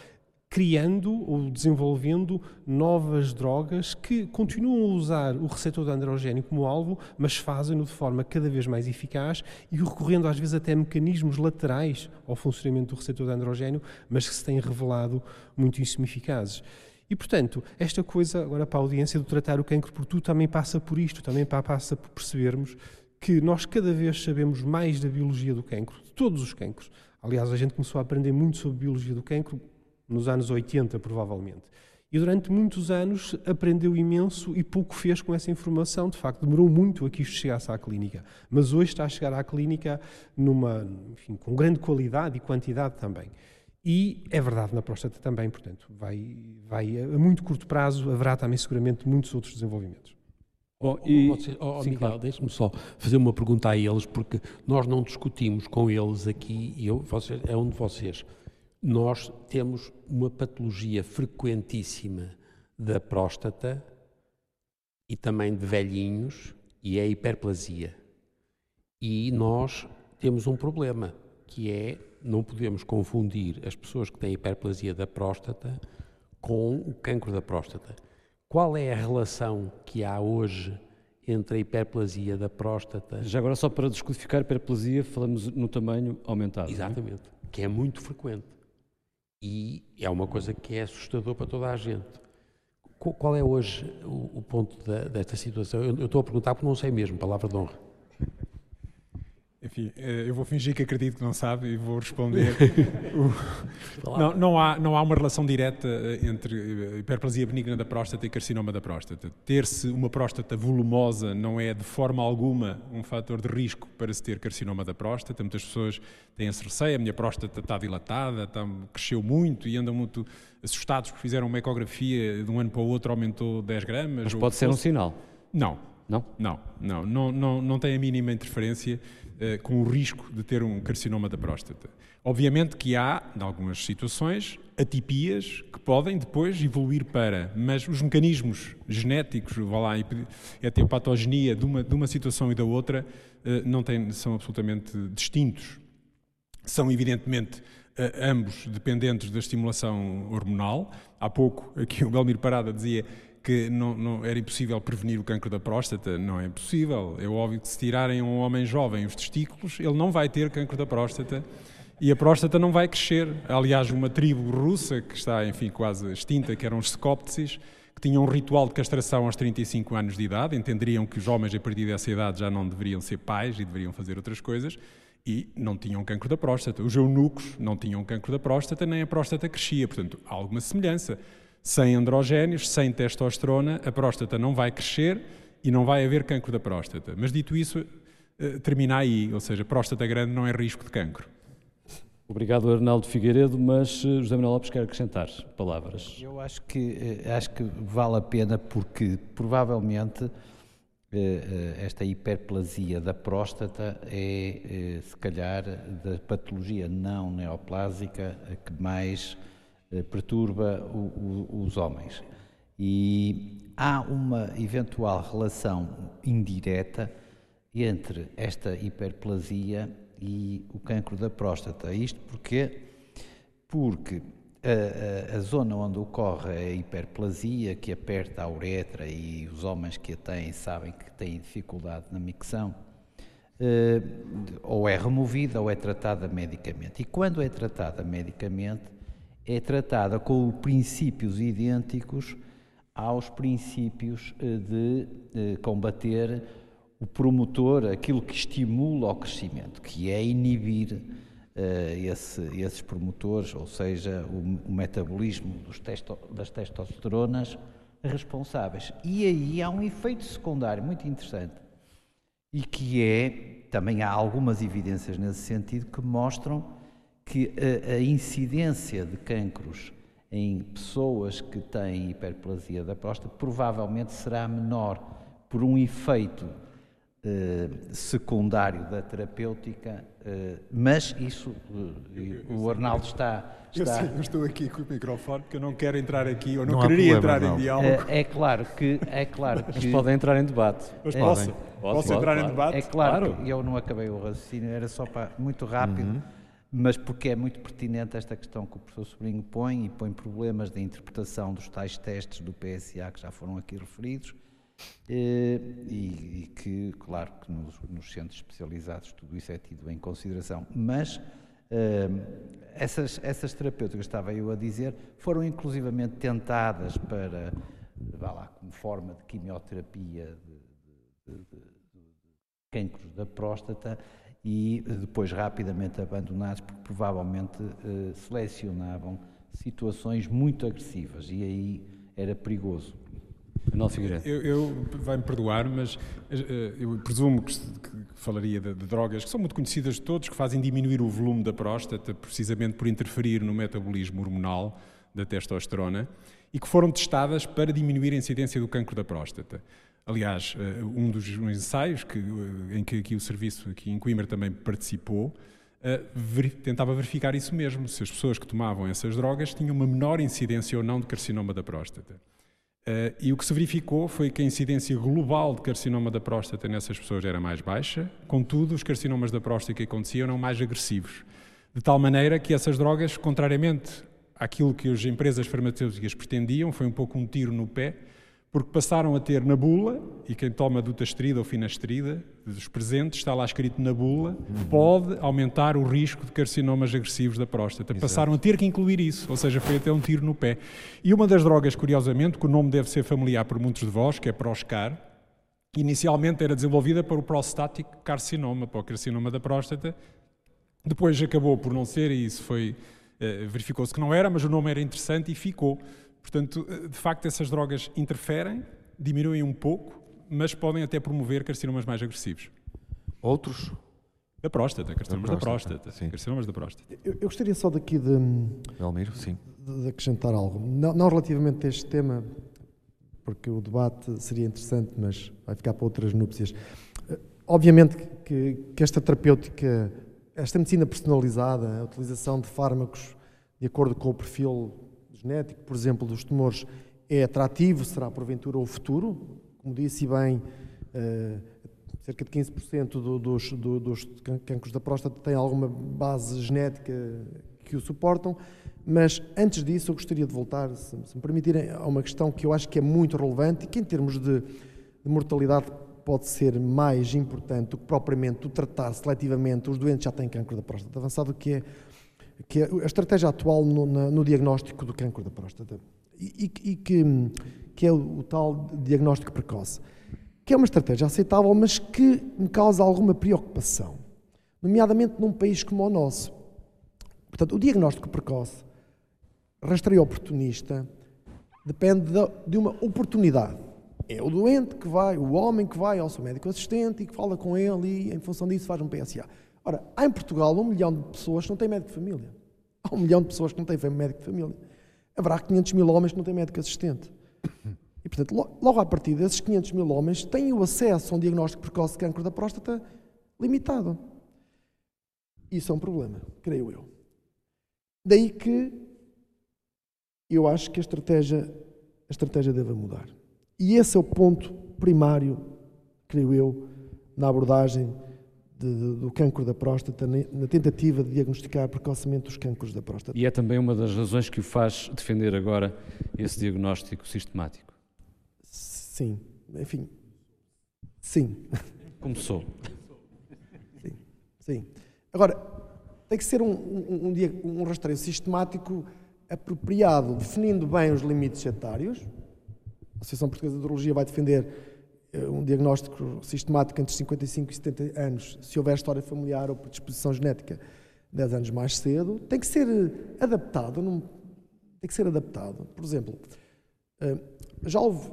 criando ou desenvolvendo novas drogas que continuam a usar o receptor de androgênio como alvo, mas fazem-no de forma cada vez mais eficaz e recorrendo às vezes até a mecanismos laterais ao funcionamento do receptor de androgênio, mas que se têm revelado muitíssimo eficazes. E, portanto, esta coisa, agora para a audiência, do tratar o cancro por tu, também passa por isto, também passa por percebermos que nós cada vez sabemos mais da biologia do cancro, de todos os cancros. Aliás, a gente começou a aprender muito sobre biologia do cancro nos anos 80, provavelmente. E durante muitos anos aprendeu imenso e pouco fez com essa informação. De facto, demorou muito a que isto chegasse à clínica. Mas hoje está a chegar à clínica numa, enfim, com grande qualidade e quantidade também. E é verdade na próstata também, portanto, vai, vai a muito curto prazo haverá também seguramente muitos outros desenvolvimentos. Oh, e, oh, oh, Sim, Miguel, claro. deixe-me só fazer uma pergunta a eles, porque nós não discutimos com eles aqui, e eu, vocês, é um de vocês. Nós temos uma patologia frequentíssima da próstata e também de velhinhos, e é a hiperplasia. E nós temos um problema, que é não podemos confundir as pessoas que têm hiperplasia da próstata com o cancro da próstata. Qual é a relação que há hoje entre a hiperplasia da próstata? Já agora, só para descodificar hiperplasia, falamos no tamanho aumentado. É? Exatamente, é? que é muito frequente. E é uma coisa que é assustador para toda a gente. Qual é hoje o, ponto desta situação? Eu, eu estou a perguntar porque não sei mesmo, palavra de honra. Enfim, eh, eu vou fingir que acredito que não sabe e vou responder. (laughs) não, não, há, não há uma relação direta eh, entre eh, hiperplasia benigna da próstata e carcinoma da próstata. Ter-se uma próstata volumosa não é de forma alguma um fator de risco para se ter carcinoma da próstata. Muitas pessoas têm esse receio, a minha próstata está dilatada, está, cresceu muito e andam muito assustados porque fizeram uma ecografia de um ano para o outro aumentou 10 gramas. Mas pode ser fosse... um sinal? Não. Não? Não, não, não, não, não tem a mínima interferência eh, com o risco de ter um carcinoma da próstata. Obviamente que há, em algumas situações, atipias que podem depois evoluir para, mas os mecanismos genéticos, vá lá, a patogenia de uma, de uma situação e da outra eh, não são absolutamente distintos. São, evidentemente, eh, ambos dependentes da estimulação hormonal. Há pouco, aqui o Belmir Parada dizia que não, não, era impossível prevenir o cancro da próstata. Não é possível. É óbvio que se tirarem a um homem jovem os testículos, ele não vai ter cancro da próstata e a próstata não vai crescer. Aliás, uma tribo russa, que está, enfim, quase extinta, que eram os Scoptsis, que tinham um ritual de castração aos 35 anos de idade, entenderiam que os homens a partir dessa idade já não deveriam ser pais e deveriam fazer outras coisas, e não tinham cancro da próstata. Os eunucos não tinham cancro da próstata, nem a próstata crescia. Portanto, há alguma semelhança sem androgénios, sem testosterona, a próstata não vai crescer e não vai haver cancro da próstata. Mas dito isso, eh, termina aí, ou seja, próstata grande não é risco de cancro. Obrigado, Arnaldo Figueiredo, mas eh, José Manuel Lopes quer acrescentar palavras. Eu acho que, eh, acho que vale a pena porque provavelmente esta hiperplasia da próstata é, se calhar, da patologia não neoplásica que mais perturba o, o, os homens. E há uma eventual relação indireta entre esta hiperplasia e o cancro da próstata. Isto porque, porque a, a, a, zona onde ocorre a hiperplasia, que aperta a uretra e os homens que a têm sabem que têm dificuldade na micção, eh, ou é removida ou é tratada medicamente. E quando é tratada medicamente, é tratada com princípios idênticos aos princípios eh, de eh, combater o promotor, aquilo que estimula o crescimento, que é inibir uh, esse, esses promotores, ou seja, o, o metabolismo testo, das testosteronas responsáveis. E aí há um efeito secundário muito interessante e que é, também há algumas evidências nesse sentido que mostram que a, a incidência de cancros em pessoas que têm hiperplasia da próstata provavelmente será menor por um efeito eh, secundário da terapêutica, eh, mas isso, eh, o Arnaldo está. está... Eu, sei, eu estou aqui com o microfone porque eu não quero entrar aqui, ou não, não quereria problema, entrar não. em diálogo. É, é, claro que. É claro mas que... podem entrar em debate. Mas é, posso? Posso, posso entrar claro. em debate? É claro, claro. eu não acabei o raciocínio, era só para. muito rápido. Uhum. Mas porque é muito pertinente esta questão que o professor Sobrinho põe e põe problemas de interpretação dos tais testes do PSA que já foram aqui referidos, eh, e, e, que, claro, que nos, nos, centros especializados tudo isso é tido em consideração, mas eh, essas, essas terapêuticas, estava eu a dizer, foram inclusivamente tentadas para, vá lá, como forma de quimioterapia de, de, de, de cancros da próstata e depois rapidamente abandonados porque provavelmente eh, selecionavam situações muito agressivas e aí era perigoso. Arnaldo Figueiredo. Eu, eu vai-me perdoar, mas uh, eu presumo que, que falaria de, de, drogas que são muito conhecidas de todos, que fazem diminuir o volume da próstata, precisamente por interferir no metabolismo hormonal da testosterona, e que foram testadas para diminuir a incidência do cancro da próstata. Aliás, uh, um dos ensaios que, uh, em que aqui o serviço aqui em Coimbra também participou, ver, tentava verificar isso mesmo, se as pessoas que tomavam essas drogas tinham uma menor incidência ou não de carcinoma da próstata. E o que se verificou foi que a incidência global de carcinoma da próstata nessas pessoas era mais baixa, contudo, os carcinomas da próstata que aconteciam eram mais agressivos. De tal maneira que essas drogas, contrariamente àquilo que as empresas farmacêuticas pretendiam, foi um pouco um tiro no pé, porque passaram a ter na bula, e quem toma dutasterida ou finasterida, dos presentes, está lá escrito na bula, uhum. pode aumentar o risco de carcinomas agressivos da próstata. Exato. Passaram a ter que incluir isso, ou seja, foi até um tiro no pé. E uma das drogas, curiosamente, que o nome deve ser familiar para muitos de vós, que é Proscar, inicialmente era desenvolvida para o prostático carcinoma, para o carcinoma da próstata, depois acabou por não ser, e isso foi, eh, verificou-se que não era, mas o nome era interessante e ficou. Portanto, de facto, essas drogas interferem, diminuem um pouco, mas podem até promover carcinomas mais agressivos. Outros? Da próstata, carcinomas da próstata. Da próstata sim. Carcinomas da próstata. Eu, eu, gostaria só daqui de, Elmiro, sim. de, de acrescentar algo. Não, não, relativamente a este tema, porque o debate seria interessante, mas vai ficar para outras núpcias. Eh, obviamente que, que esta terapêutica, esta medicina personalizada, a utilização de fármacos de acordo com o perfil genético, por exemplo, dos tumores é atrativo, será porventura o futuro. Como disse bem, uh, cerca de 15% do, dos, do, dos cancros da próstata têm alguma base genética que o suportam. Mas antes disso, eu gostaria de voltar, se, me permitirem, a uma questão que eu acho que é muito relevante e que, em termos de, de mortalidade, pode ser mais importante do que propriamente o tratar seletivamente os doentes já têm cancro da próstata avançado, que é que é a estratégia atual no, na, no diagnóstico do cancro da próstata e, e, que, que, é o, o, tal diagnóstico precoce, que é uma estratégia aceitável, mas que me causa alguma preocupação, nomeadamente num país como o nosso. Portanto, o diagnóstico precoce, rastreio oportunista, depende de, de uma oportunidade. É o doente que vai, o homem que vai ao seu médico assistente e que fala com ele e, em função disso, faz um PSA. Ora, há em Portugal um milhão de pessoas que não têm médico de família. Há um milhão de pessoas que não têm médico de família. Haverá 500 mil homens que não têm médico assistente. E, portanto, logo à partida, esses 500 mil homens têm o acesso a um diagnóstico precoce de cancro da próstata limitado. Isso é um problema, creio eu. Daí que eu acho que a estratégia a estratégia deve mudar. E esse é o ponto primário, creio eu, na abordagem de, do cancro da próstata, na tentativa de diagnosticar precocemente os cancros da próstata. E é também uma das razões que o faz defender agora esse diagnóstico sistemático. Sim, enfim, sim. Começou. Sim, sim. Agora, tem que ser um, um, um, um rastreio sistemático apropriado, definindo bem os limites etários. A Associação Portuguesa de Urologia vai defender um diagnóstico sistemático entre 55 e 70 anos, se houver história familiar ou predisposição genética 10 anos mais cedo. Tem que ser adaptado, não, tem que ser adaptado. Por exemplo, eh, já houve,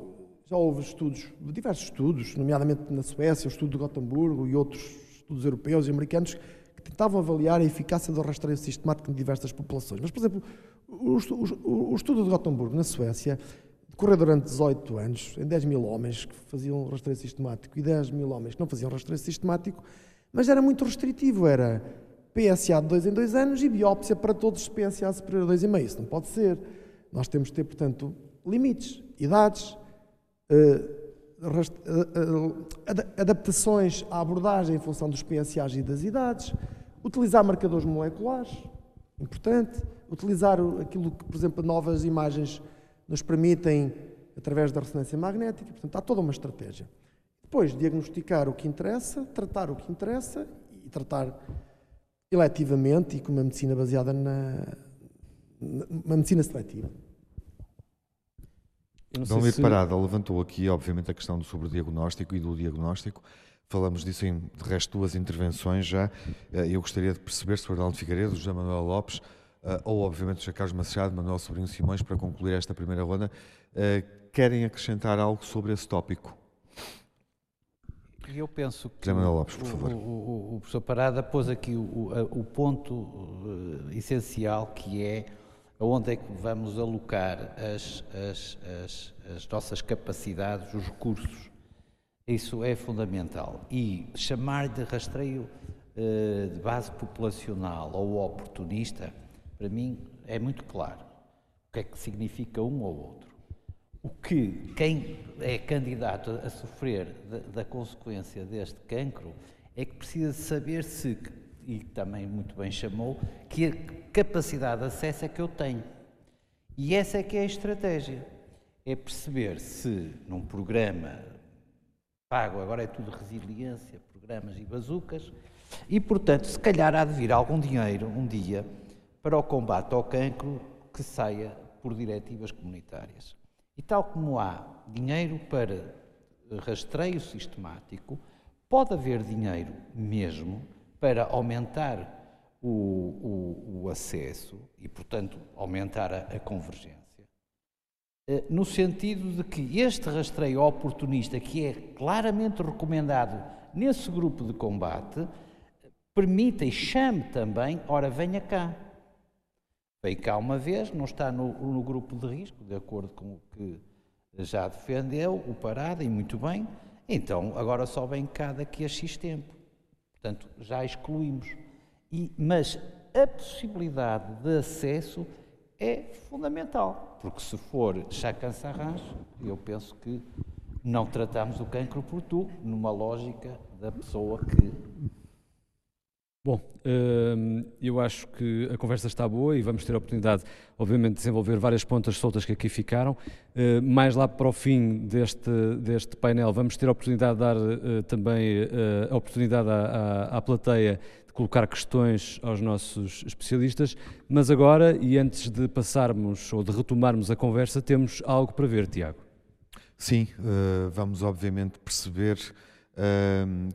já houve estudos, diversos estudos, nomeadamente na Suécia, o estudo de Gotemburgo e outros estudos europeus e americanos, que tentavam avaliar a eficácia do rastreio sistemático de diversas populações. Mas, por exemplo, o, estudo de Gothenburg, na Suécia, decorreu durante 18 anos, em 10 mil homens que faziam rastreio sistemático e 10 mil homens que não faziam rastreio sistemático, mas era muito restritivo, era PSA de 2 em 2 anos e biópsia para todos os PSA superior a 2,5. Isso não pode ser. Nós temos de ter, portanto, limites, idades, eh, eh, eh, adaptações à abordagem em função dos PSAs e das idades, utilizar marcadores moleculares, importante, utilizar aquilo que, por exemplo, novas imagens nos permitem através da ressonância magnética. Portanto, há toda uma estratégia. Depois, diagnosticar o que interessa, tratar o que interessa e tratar eletivamente e com uma medicina baseada na, uma medicina seletiva. Dom se... Parada levantou aqui, obviamente, a questão do sobrediagnóstico e do diagnóstico. Falamos disso em, de resto, duas intervenções já. Eh, eu gostaria de perceber se o Arnaldo Figueiredo, José Manuel Lopes uh, ou obviamente José Carlos Machado, Manuel Sobrinho Simões, para concluir esta primeira ronda, uh, querem acrescentar algo sobre esse tópico? Eu penso que Lopes, por favor. O, o, o, professor Parada pôs aqui o, o ponto uh, essencial que é onde é que vamos alocar as, as, as, as nossas capacidades, os recursos. Isso é fundamental. E chamar de rastreio de base populacional ou oportunista para mim é muito claro o que é que significa um ou outro. O que quem é candidato a sofrer da, da consequência deste cancro é que precisa saber se, e também muito bem chamou, que capacidade de acesso é que eu tenho. E essa é que é a estratégia. É perceber se num programa pago, agora é tudo resiliência, programas e bazucas, e portanto, se calhar há de vir algum dinheiro um dia para o combate ao cancro que saia por diretivas comunitárias. E tal como há dinheiro para rastreio sistemático, pode haver dinheiro mesmo para aumentar o, o, o acesso e, portanto, aumentar a, a convergência. Eh, no sentido de que este rastreio oportunista, que é claramente recomendado nesse grupo de combate, permita e chame também, ora, venha cá. Veio cá uma vez, não está no, no, grupo de risco, de acordo com o que já defendeu, o parada, e muito bem. Então, agora só vem cá daqui a X tempo. Portanto, já excluímos. E, mas a possibilidade de acesso é fundamental, porque se for chacan-sarrans, eu penso que não tratamos o cancro por tu, numa lógica da pessoa que Bom, hum, eu acho que a conversa está boa e vamos ter a oportunidade, obviamente, de desenvolver várias pontas soltas que aqui ficaram. Hum, mais lá para o fim deste, deste painel, vamos ter a oportunidade de dar hum, também a oportunidade à, à, à plateia de colocar questões aos nossos especialistas. Mas agora, e antes de passarmos ou de retomarmos a conversa, temos algo para ver, Tiago. Sim, vamos obviamente perceber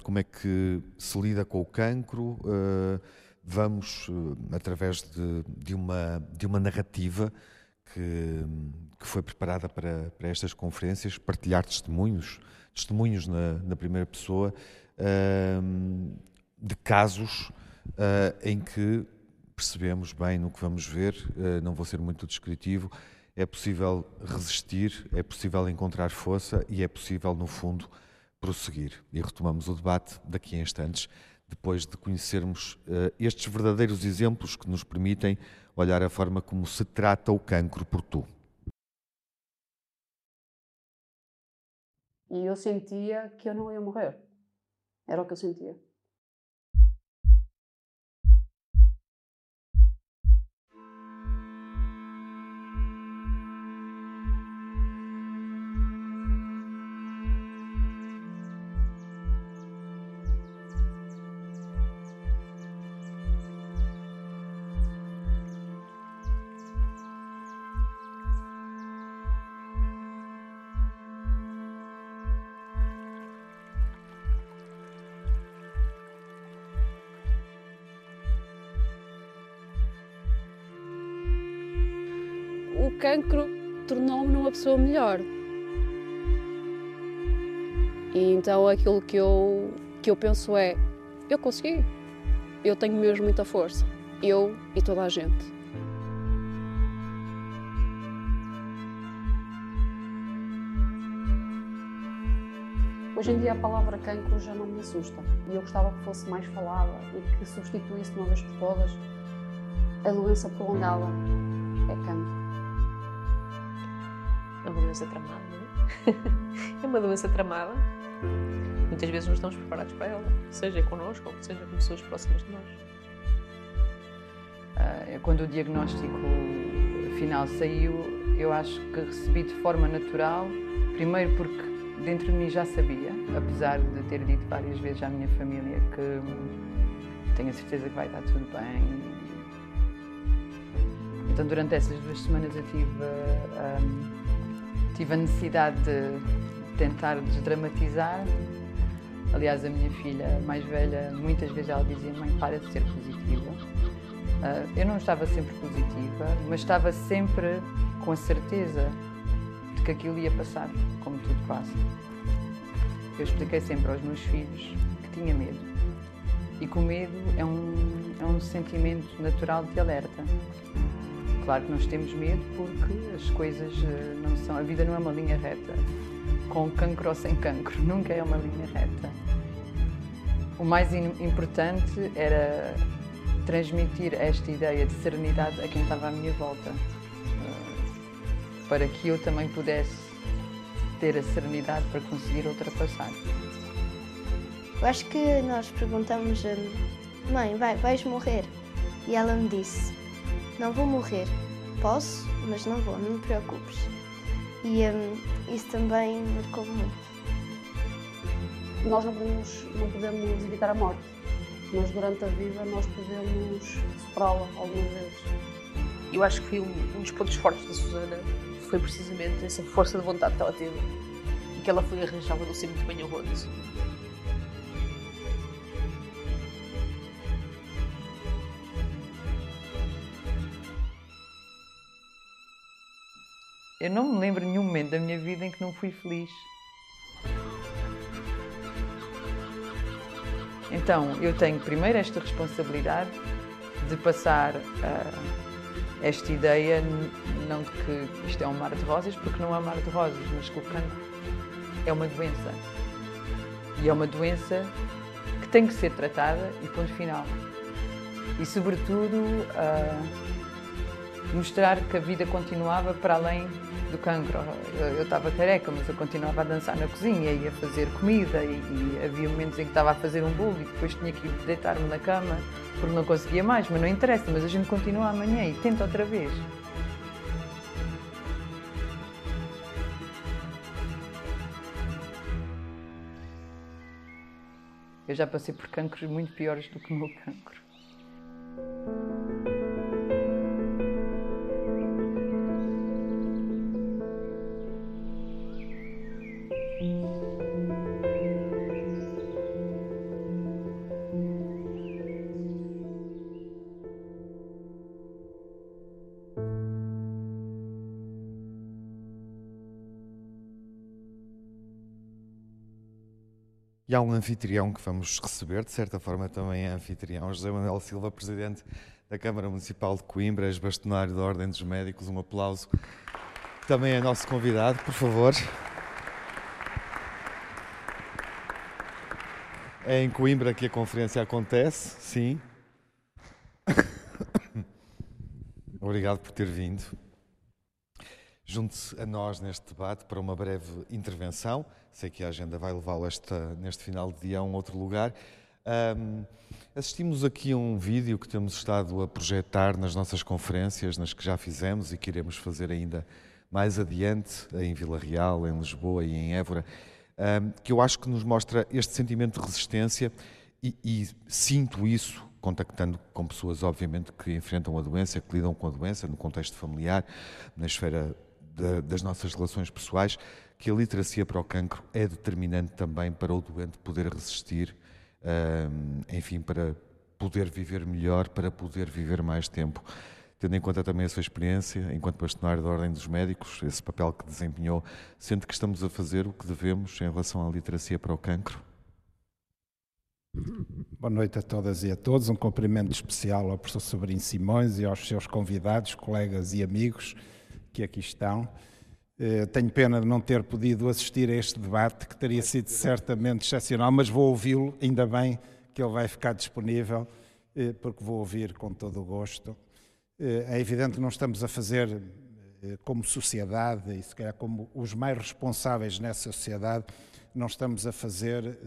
como é que se lida com o cancro. Uh, vamos, uh, através de, de, uma, de uma narrativa que, que foi preparada para, para estas conferências, partilhar testemunhos, testemunhos na, na primeira pessoa, de casos ah, em que percebemos bem no que vamos ver, não vou ser muito descritivo, é possível resistir, é possível encontrar força e é possível, no fundo, prosseguir e retomamos o debate daqui a instantes, depois de conhecermos uh, estes verdadeiros exemplos que nos permitem olhar a forma como se trata o cancro por tu. E eu sentia que eu não ia morrer. Era o que eu sentia. Pessoa melhor. E então aquilo que eu, que eu penso é: eu consegui, eu tenho mesmo muita força, eu e toda a gente. Hoje em dia a palavra cancro já não me assusta e eu gostava que fosse mais falada e que substituísse de uma vez por todas a doença prolongada é cancro. É doença tramada, não é? (laughs) é uma doença tramada. Muitas vezes não estamos preparados para ela, seja connosco ou seja com pessoas próximas de nós. Uh, quando o diagnóstico final saiu, eu acho que recebi de forma natural, primeiro porque dentro de mim já sabia, apesar de ter dito várias vezes à minha família que tenho a certeza que vai estar tudo bem. Então, durante essas duas semanas, eu tive. Um, tive a necessidade de tentar desdramatizar. Aliás, a minha filha mais velha, muitas vezes ela dizia: Mãe, para de ser positiva. Uh, eu não estava sempre positiva, mas estava sempre com a certeza de que aquilo ia passar, como tudo passa. Eu expliquei sempre aos meus filhos que tinha medo e que o medo é um, é um sentimento natural de alerta. Claro que nós temos medo porque as coisas eh, não são. A vida não é uma linha reta. Com cancro ou sem cancro, nunca é uma linha reta. O mais importante era transmitir esta ideia de serenidade a quem estava à minha volta, eh, para que eu também pudesse ter a serenidade para conseguir ultrapassar. Eu acho que nós perguntamos, mãe, vai, vais morrer? E ela me disse, não vou morrer. Posso, mas não vou, não me preocupes. E um, isso também marcou muito. Nós não podemos, não podemos evitar a morte, mas durante a vida nós podemos superá-la algumas vezes. Eu acho que um, um dos pontos fortes da Susana foi precisamente essa força de vontade que ela teve e que ela foi arranjada no ser muito bem arroz. Eu não me lembro nenhum momento da minha vida em que não fui feliz. Então, eu tenho primeiro esta responsabilidade de passar uh, esta ideia, não de que isto é um mar de rosas, porque não é um mar de rosas, mas que o cancro é uma doença. E é uma doença que tem que ser tratada e ponto final. E, sobretudo, uh, mostrar que a vida continuava para além do cancro. Eu estava careca, mas eu continuava a dançar na cozinha e a fazer comida e, e, havia momentos em que estava a fazer um bolo e depois tinha que deitar-me na cama porque não conseguia mais, mas não interessa, mas a gente continua amanhã e tenta outra vez. Eu já passei por cancros muito piores do que o meu cancro. E há um anfitrião que vamos receber, de certa forma também é anfitrião, José Manuel Silva, Presidente da Câmara Municipal de Coimbra, ex-bastonário da Ordem dos Médicos. Um aplauso. Também é nosso convidado, por favor. É em Coimbra que a conferência acontece, sim. (coughs) Obrigado por ter vindo. junte-se a nós neste debate para uma breve intervenção. Sei que a agenda vai levá-lo neste final de dia a um outro lugar. Um, assistimos aqui a um vídeo que temos estado a projetar nas nossas conferências, nas que já fizemos e que iremos fazer ainda mais adiante, em Vila Real, em Lisboa e em Évora, um, que eu acho que nos mostra este sentimento de resistência e, e sinto isso contactando com pessoas, obviamente, que enfrentam a doença, que lidam com a doença no contexto familiar, na esfera de, das nossas relações pessoais, que a literacia para o cancro é determinante também para o doente poder resistir, enfim, para poder viver melhor, para poder viver mais tempo. Tendo em conta também a sua experiência, enquanto bastonário da Ordem dos Médicos, esse papel que desempenhou, sente que estamos a fazer o que devemos em relação à literacia para o cancro? Boa noite a todas e a todos. Um cumprimento especial ao professor Sobrinho Simões e aos seus convidados, colegas e amigos que aqui estão. Eh, tenho pena de não ter podido assistir a este debate, que teria sido certamente excepcional, mas vou ouvi-lo, ainda bem que ele vai ficar disponível, eh, porque vou ouvir com todo o gosto. Eh, é evidente que não estamos a fazer como sociedade, e se calhar como os mais responsáveis nessa sociedade, não estamos a fazer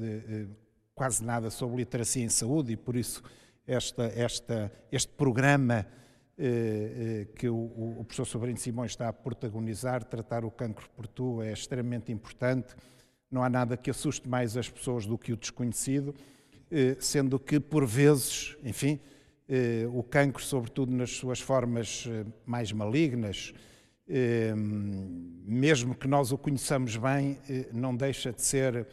quase nada sobre literacia em saúde e por isso esta, esta, este programa que o, o, professor Sobrinho Simões está a protagonizar, tratar o cancro por tu, é extremamente importante. Não há nada que assuste mais as pessoas do que o desconhecido, eh, sendo que, por vezes, enfim, o cancro, sobretudo nas suas formas mais malignas, mesmo que nós o conheçamos bem, não deixa de ser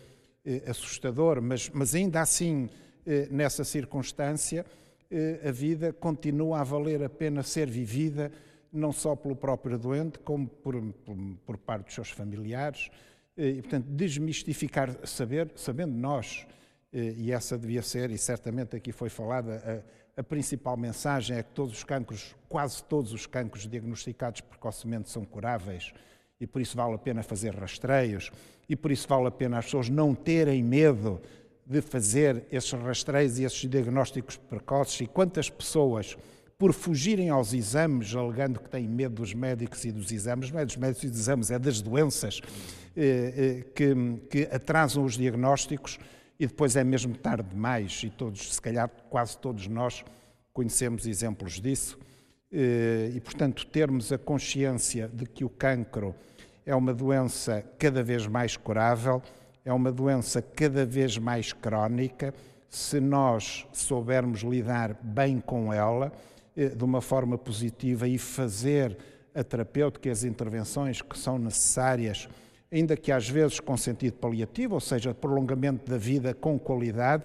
assustador, mas, mas ainda assim, nessa circunstância, eh, a vida continua a valer a pena ser vivida, não só pelo próprio doente, como por, por, por parte dos seus familiares. Eh, e, portanto, desmistificar, saber, sabendo nós, eh, e essa devia ser, e certamente aqui foi falada, a, a principal mensagem é que todos os cancros, quase todos os cancros diagnosticados precocemente são curáveis e por isso vale a pena fazer rastreios e por isso vale a pena as pessoas não terem medo de fazer esses rastreios e esses diagnósticos precoces e quantas pessoas, por fugirem aos exames, alegando que têm medo dos médicos e dos exames, não é dos médicos e dos exames, é das doenças eh, eh, que, que atrasam os diagnósticos e depois é mesmo tarde demais e todos, se calhar quase todos nós conhecemos exemplos disso eh, e, portanto, termos a consciência de que o cancro é uma doença cada vez mais curável, é uma doença cada vez mais crónica. Se nós soubermos lidar bem com ela, eh, de uma forma positiva e fazer a terapêutica e as intervenções que são necessárias, ainda que às vezes com sentido paliativo, ou seja, prolongamento da vida com qualidade,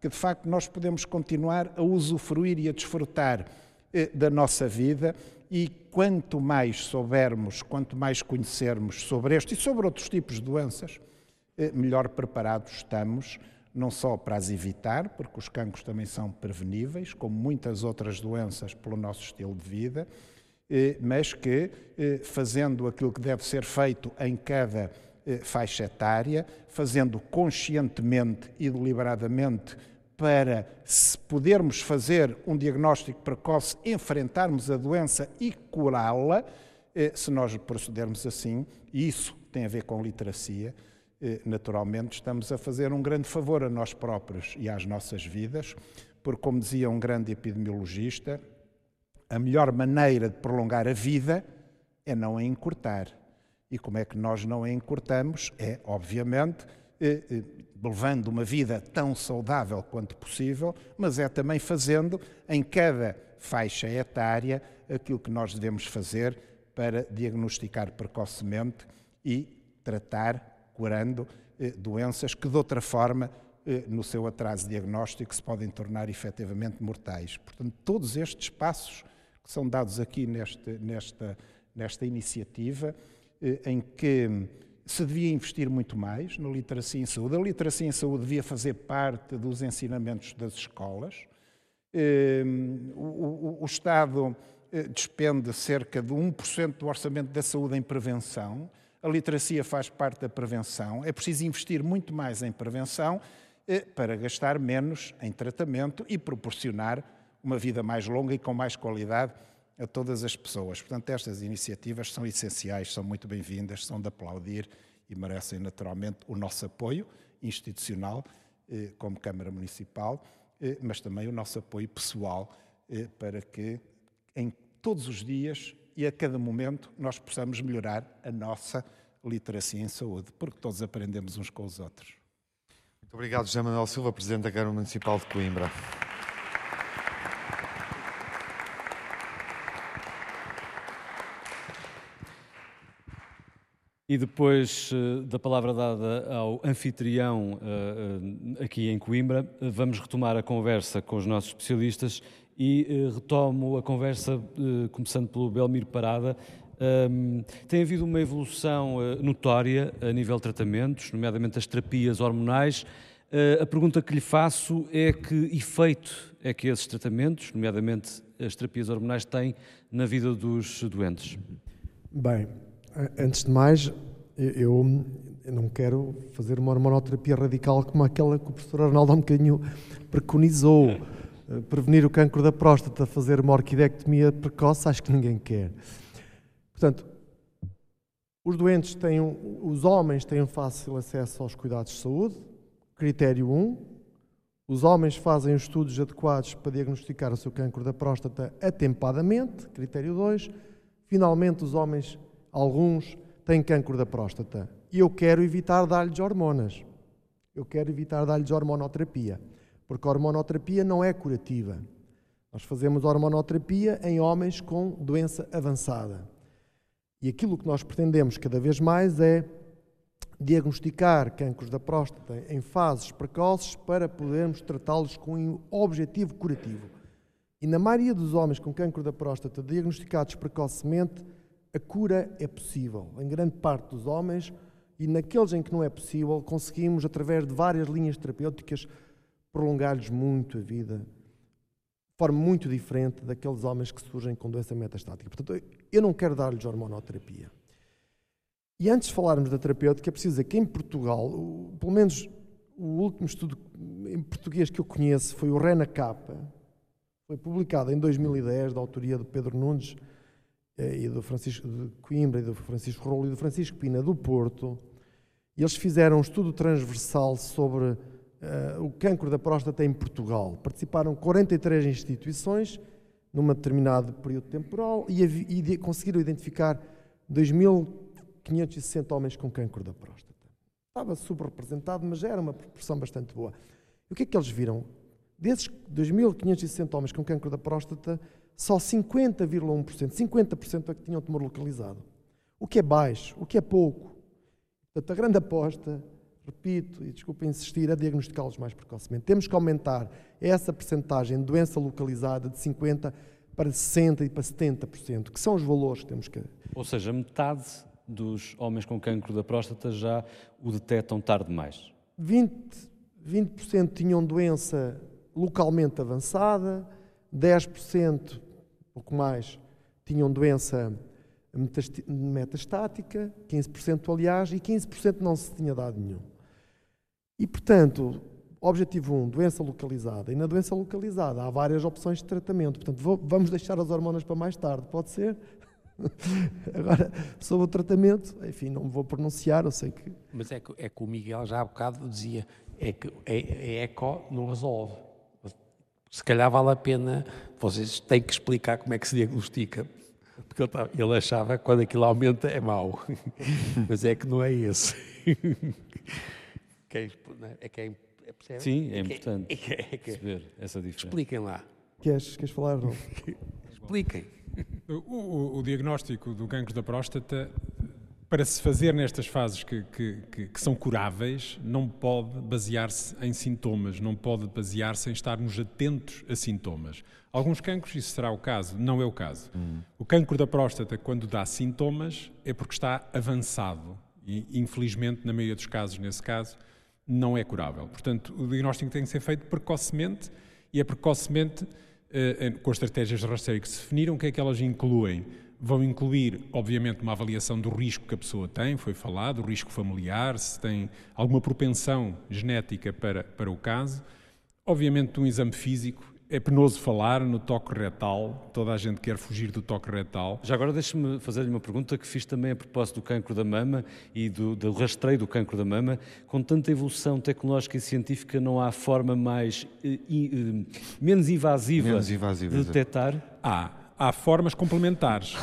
que de facto nós podemos continuar a usufruir e a desfrutar eh, da nossa vida e quanto mais soubermos, quanto mais conhecermos sobre este e sobre outros tipos de doenças, melhor preparados estamos, não só para as evitar, porque os cancros também são preveníveis, como muitas outras doenças pelo nosso estilo de vida, eh, mas que, eh, fazendo aquilo que deve ser feito em cada faixa etária, fazendo conscientemente e deliberadamente para, se pudermos fazer um diagnóstico precoce, enfrentarmos a doença e curá-la, se nós procedermos assim, e isso tem a ver com literacia, eh, naturalmente, estamos a fazer um grande favor a nós próprios e às nossas vidas, porque, como dizia um grande epidemiologista, a melhor maneira de prolongar a vida é não a encurtar. E como é que nós não a encurtamos? É, obviamente, eh, eh, levando uma vida tão saudável quanto possível, mas é também fazendo em cada faixa etária aquilo que nós devemos fazer para diagnosticar precocemente e tratar curando eh, doenças que, de outra forma, eh, no seu atraso diagnóstico, se podem tornar efetivamente mortais. Portanto, todos estes passos que são dados aqui neste, nesta, nesta iniciativa, eh, em que se devia investir muito mais na literacia em saúde. A literacia em saúde devia fazer parte dos ensinamentos das escolas. O, o Estado despende cerca de 1% do orçamento da saúde em prevenção. A literacia faz parte da prevenção. É preciso investir muito mais em prevenção eh, para gastar menos em tratamento e proporcionar uma vida mais longa e com mais qualidade a todas as pessoas. Portanto, estas iniciativas são essenciais, são muito bem-vindas, são de aplaudir e merecem naturalmente o nosso apoio institucional, eh, como Câmara Municipal, eh, mas também o nosso apoio pessoal para que em todos os dias e a cada momento nós possamos melhorar a nossa literacia em saúde, porque todos aprendemos uns com os outros. Muito obrigado, José Manuel Silva, Presidente da Câmara Municipal de Coimbra. E depois uh, da palavra dada ao anfitrião uh, uh, aqui em Coimbra, vamos retomar a conversa com os nossos especialistas e retomo a conversa começando pelo Belmir Parada. Um, tem havido uma evolução notória a nível de tratamentos, nomeadamente as terapias hormonais. a pergunta que lhe faço é que efeito é que esses tratamentos, nomeadamente as terapias hormonais, têm na vida dos doentes? Bem, Antes de mais, eu não quero fazer uma hormonoterapia radical como aquela que o professor Arnaldo um bocadinho preconizou. (laughs) Eh, prevenir o cancro da próstata, fazer uma orquidectomia precoce, acho que ninguém quer. Portanto, os doentes têm, os homens têm fácil acesso aos cuidados de saúde, critério 1. Os homens fazem os estudos adequados para diagnosticar o seu cancro da próstata atempadamente, critério 2. Finalmente, os homens Alguns têm cancro da próstata e eu quero evitar dar-lhes hormonas. Eu quero evitar dar-lhes hormonoterapia, porque a hormonoterapia não é curativa. Nós fazemos hormonoterapia em homens com doença avançada. E aquilo que nós pretendemos cada vez mais é diagnosticar cancros da próstata em fases precoces para podermos tratá-los com um objetivo curativo. E na maioria dos homens com cancro da próstata diagnosticados precocemente, a cura é possível. Em grande parte dos homens, e naqueles em que não é possível, conseguimos, através de várias linhas terapêuticas, prolongar-lhes muito a vida, de forma muito diferente daqueles homens que surgem com doença metastática. Portanto, eu não quero dar-lhes hormonoterapia. E antes de falarmos da terapêutica, é preciso dizer que em Portugal, pelo menos o último estudo em português que eu conheço foi o Rena Capa, foi publicado em 2010, da autoria de Pedro Nunes, eh, e do Francisco de Coimbra e do Francisco Rolo e do Francisco Pina do Porto, e eles fizeram um estudo transversal sobre uh, o cancro da próstata em Portugal. Participaram 43 instituições num determinado período temporal e, e conseguiram identificar 2.560 homens com cancro da próstata. Estava subrepresentado, mas era uma proporção bastante boa. E o que é que eles viram? Desses 2.560 homens com cancro da próstata, só 50,1%, 50% é que tinham tumor localizado. O que é baixo, o que é pouco. Portanto, a grande aposta, repito, e desculpa insistir, é diagnosticá-los mais precocemente. Temos que aumentar essa percentagem de doença localizada de 50% para 60% e para 70%, que são os valores que temos que... Ou seja, metade dos homens com cancro da próstata já o detectam tarde demais. 20%, 20 tinham doença localmente avançada, 10% pouco mais, tinham doença metastática, 15% aliás, e 15% não se tinha dado nenhum. E, portanto, objetivo 1, doença localizada. E na doença localizada há várias opções de tratamento. Portanto, vou, vamos deixar as hormonas para mais tarde, pode ser? (laughs) Agora, sobre o tratamento, enfim, não me vou pronunciar, eu sei que... Mas é que, é que o Miguel já há bocado dizia, é que a, a ECO não resolve se calhar vale a pena, vocês têm que explicar como é que se diagnostica. Porque ele, ele achava que quando aquilo aumenta é mau. (laughs) Mas é que não é esse. (laughs) É, é que é, é, Sim, é, é importante é, é, é, perceber essa diferença. Expliquem lá. Queres, queres falar, não? (laughs) Expliquem. O, o, o, diagnóstico do cancro da próstata para se fazer nestas fases que, que, que, que são curáveis, não pode basear-se em sintomas, não pode basear-se em estarmos atentos a sintomas. Alguns cancros, isso será o caso, não é o caso. Hum. O cancro da próstata, quando dá sintomas, é porque está avançado e, infelizmente, na maioria dos casos, nesse caso, não é curável. Portanto, o diagnóstico tem que ser feito precocemente e é precocemente eh, com as estratégias de rastreio que se definiram, o que é que elas incluem? vão incluir, obviamente, uma avaliação do risco que a pessoa tem, foi falado, o risco familiar, se tem alguma propensão genética para, para o caso, obviamente um exame físico é penoso falar no toque retal, toda a gente quer fugir do toque retal. Já agora deixe-me fazer-lhe uma pergunta que fiz também a propósito do cancro da mama e do, do, rastreio do cancro da mama. Com tanta evolução tecnológica e científica, não há forma mais eh, eh, menos invasiva, menos invasiva de detectar? Há, há formas complementares.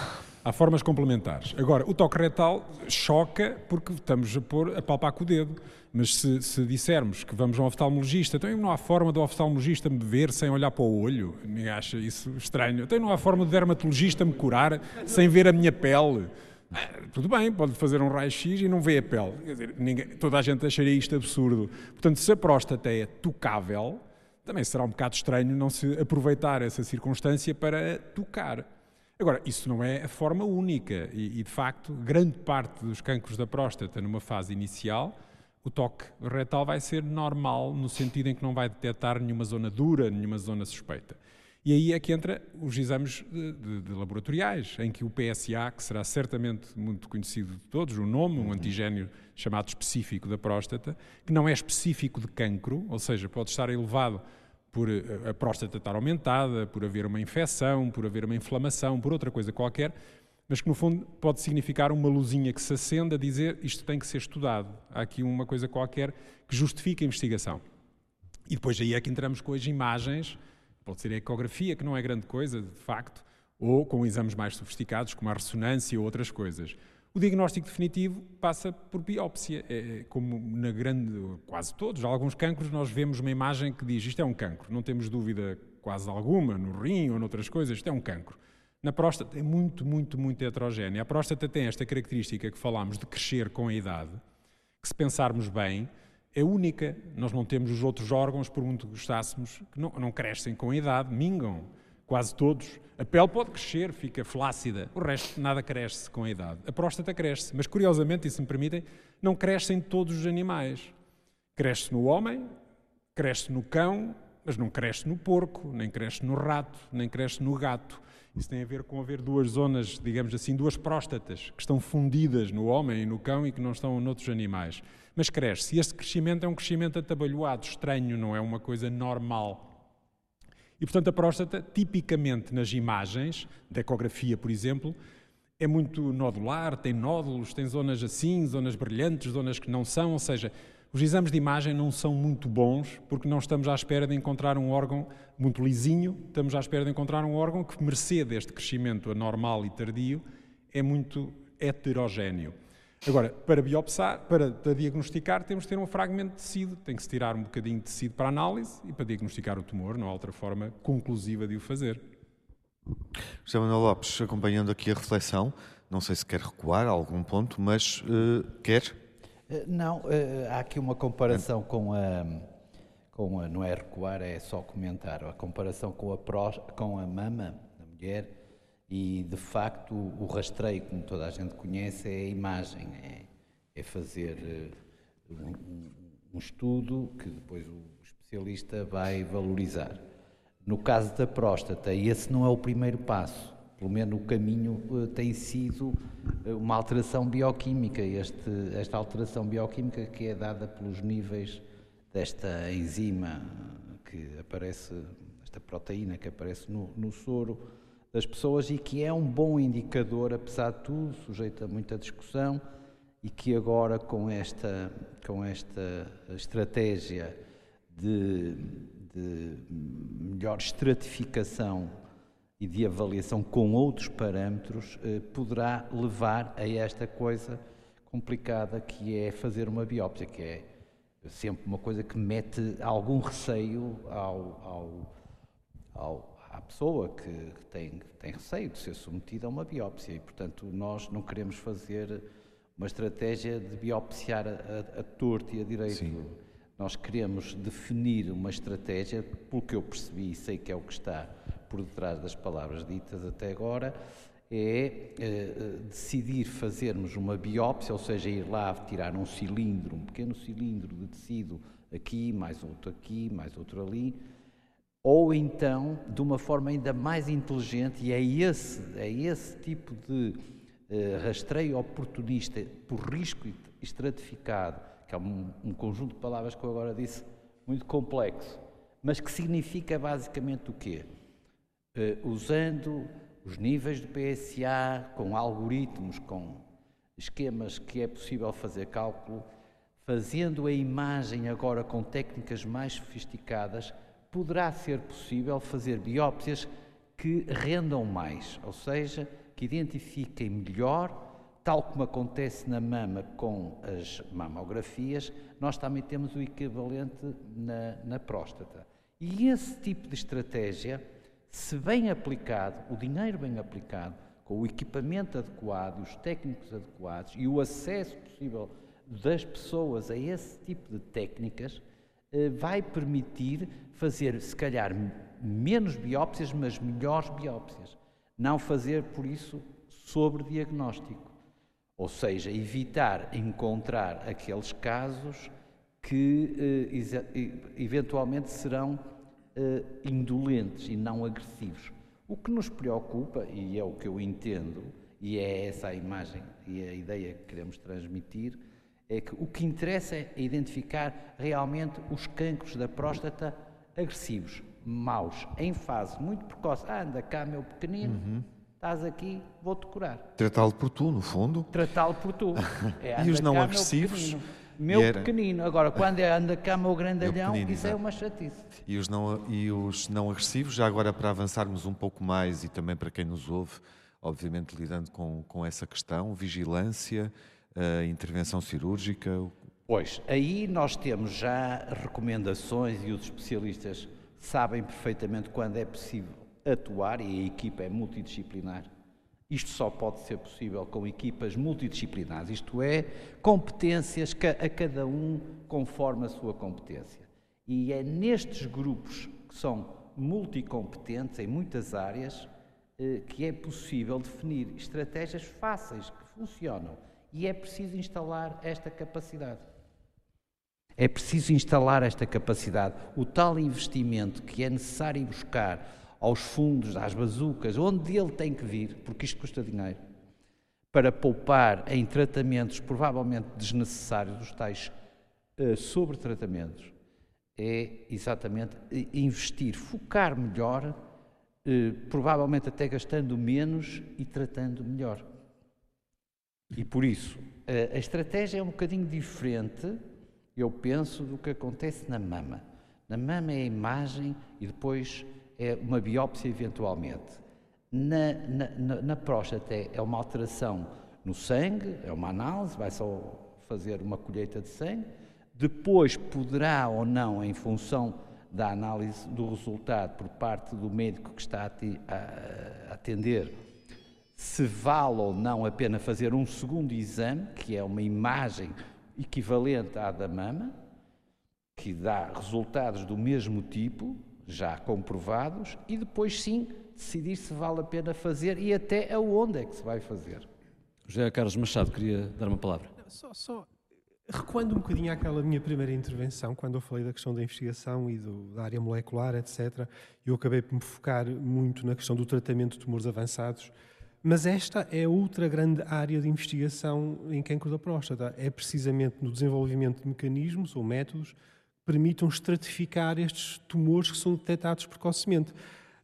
Há formas complementares. Agora, o toque retal choca porque estamos a, pôr, a palpar com o dedo. Mas se, se, dissermos que vamos a um oftalmologista, então não há forma do oftalmologista me ver sem olhar para o olho. Me acha isso estranho. Então não há forma do dermatologista me curar sem ver a minha pele. Ah, tudo bem, pode fazer um raio-x e não vê a pele. Dizer, ninguém, toda a gente acharia isto absurdo. Portanto, se a próstata é tocável, também será um bocado estranho não se aproveitar essa circunstância para tocar. Agora, isso não é a forma única e, e de facto, grande parte dos cancros da próstata numa fase inicial o toque retal vai ser normal, no sentido em que não vai detectar nenhuma zona dura, nenhuma zona suspeita. E aí é que entra os exames de, de, de, laboratoriais, em que o PSA, que será certamente muito conhecido de todos, o nome, um antigênio chamado específico da próstata, que não é específico de cancro, ou seja, pode estar elevado por eh, a próstata estar aumentada, por haver uma infecção, por haver uma inflamação, por outra coisa qualquer, mas que no fundo pode significar uma luzinha que se acende a dizer isto tem que ser estudado. Há aqui uma coisa qualquer que justifica a investigação. E depois aí é que entramos com as imagens, pode ser a ecografia, que não é grande coisa, de facto, ou com exames mais sofisticados, como a ressonância ou outras coisas. O diagnóstico definitivo passa por biópsia, é, é como na grande, quase todos, alguns cancros nós vemos uma imagem que diz isto é um cancro, não temos dúvida quase alguma no rim ou noutras coisas, isto é um cancro. Na próstata é muito, muito, muito heterogénea. A próstata tem esta característica que falámos de crescer com a idade, que se pensarmos bem, é única. Nós não temos os outros órgãos, por muito gostássemos, que não, não crescem com a idade, mingam, quase todos. A pele pode crescer, fica flácida, o resto nada cresce com a idade. A próstata cresce, mas curiosamente, e se me permitem, não crescem todos os animais. Cresce no homem, cresce no cão, mas não cresce no porco, nem cresce no rato, nem cresce no gato. Isso tem a ver com haver duas zonas, digamos assim, duas próstatas, que estão fundidas no homem e no cão e que não estão noutros animais. Mas cresce. E esse crescimento é um crescimento atabalhoado, estranho, não é uma coisa normal. E, portanto, a próstata, tipicamente nas imagens, da ecografia, por exemplo, é muito nodular, tem nódulos, tem zonas assim, zonas brilhantes, zonas que não são, ou seja, os exames de imagem não são muito bons porque não estamos à espera de encontrar um órgão muito lisinho, estamos à espera de encontrar um órgão que, mercê deste crescimento anormal e tardio, é muito heterogéneo. Agora, para biopsar, para, para, diagnosticar, temos de ter um fragmento de tecido, tem que se tirar um bocadinho de tecido para análise e para diagnosticar o tumor, não há outra forma conclusiva de o fazer. José Manuel Lopes, acompanhando aqui a reflexão, não sei se quer recuar a algum ponto, mas uh, quer eh, não, eh, há aqui uma comparação com a, com a. Não é recuar, é só comentar. A comparação com a, pró, com a mama da mulher e, de facto, o rastreio, como toda a gente conhece, é a imagem. É, é fazer eh, um, um estudo que depois o especialista vai valorizar. No caso da próstata, esse não é o primeiro passo pelo menos o caminho eh, tem sido eh, uma alteração bioquímica, este, esta alteração bioquímica que é dada pelos níveis desta enzima que aparece, esta proteína que aparece no, no soro das pessoas e que é um bom indicador, apesar de tudo, sujeito a muita discussão, e que agora com esta, com esta estratégia de, de melhor estratificação e de avaliação com outros parâmetros eh, poderá levar a esta coisa complicada que é fazer uma biópsia, que é sempre uma coisa que mete algum receio ao, ao, ao à pessoa que, que, tem, tem receio de ser submetida a uma biópsia e, portanto, nós não queremos fazer uma estratégia de biopsiar a, a, a torto e a direito. Sim. Nós queremos definir uma estratégia, pelo que eu percebi e sei que é o que está por detrás das palavras ditas até agora, é eh, decidir fazermos uma biópsia, ou seja, ir lá tirar um cilindro, um pequeno cilindro de tecido aqui, mais outro aqui, mais outro ali, ou então de uma forma ainda mais inteligente, e é esse, é esse tipo de eh, rastreio oportunista por risco estratificado, que é um, um conjunto de palavras que eu agora disse muito complexo, mas que significa basicamente o quê? Uh, usando os níveis do PSA, com algoritmos, com esquemas que é possível fazer cálculo, fazendo a imagem agora com técnicas mais sofisticadas, poderá ser possível fazer biópsias que rendam mais, ou seja, que identifiquem melhor, tal como acontece na mama com as mamografias, nós também temos o equivalente na, na próstata. E esse tipo de estratégia, se bem aplicado, o dinheiro bem aplicado, com o equipamento adequado, os técnicos adequados e o acesso possível das pessoas a esse tipo de técnicas, vai permitir fazer, se calhar, menos biópsias, mas melhores biópsias. Não fazer, por isso, sobre-diagnóstico. Ou seja, evitar encontrar aqueles casos que eh, eventualmente serão eh, indolentes e não agressivos. O que nos preocupa, e é o que eu entendo, e é essa a imagem e a ideia que queremos transmitir, é que o que interessa é identificar realmente os cancros da próstata agressivos, maus, em fase muito precoce. Ah, anda cá, meu pequenino, uhum. estás aqui, vou-te curar. Tratá-lo por tu, no fundo. Tratá-lo por tu. (laughs) É, e os não cá, agressivos? Meu era... pequenino. Agora, quando é anda cá, meu grandalhão, meu isso é uma chatice. E os, não, e os não agressivos, já agora para avançarmos um pouco mais e também para quem nos ouve, obviamente lidando com, com essa questão, vigilância, uh, intervenção cirúrgica? Pois, aí nós temos já recomendações e os especialistas sabem perfeitamente quando é possível atuar e a equipa é multidisciplinar isto só pode ser possível com equipas multidisciplinares, isto é, competências a cada um conforme a sua competência. E é nestes grupos que são multicompetentes em muitas áreas eh, que é possível definir estratégias fáceis que funcionam. E é preciso instalar esta capacidade. É preciso instalar esta capacidade. O tal investimento que é necessário buscar aos fundos, às bazucas, onde ele tem que vir, porque isto custa dinheiro, para poupar em tratamentos provavelmente desnecessários, os tais uh, sobretratamentos, é exatamente investir, focar melhor, uh, provavelmente até gastando menos e tratando melhor. E por isso, a estratégia é um bocadinho diferente, eu penso, do que acontece na mama. Na mama é a imagem e depois é uma biópsia eventualmente. Na, na, na, próstata é uma alteração no sangue, é uma análise, vai só fazer uma colheita de sangue. Depois poderá ou não, em função da análise do resultado por parte do médico que está a atender, se vale ou não a pena fazer um segundo exame, que é uma imagem equivalente à da mama, que dá resultados do mesmo tipo, já comprovados e depois sim decidir se vale a pena fazer e até aonde é que se vai fazer. José Carlos Machado queria dar uma palavra. Só, só recuando um bocadinho àquela minha primeira intervenção, quando eu falei da questão da investigação e do, da área molecular, etc., eu acabei por me focar muito na questão do tratamento de tumores avançados, mas esta é outra grande área de investigação em cancro da próstata. É precisamente no desenvolvimento de mecanismos ou métodos permitam estratificar estes tumores que são detectados precocemente.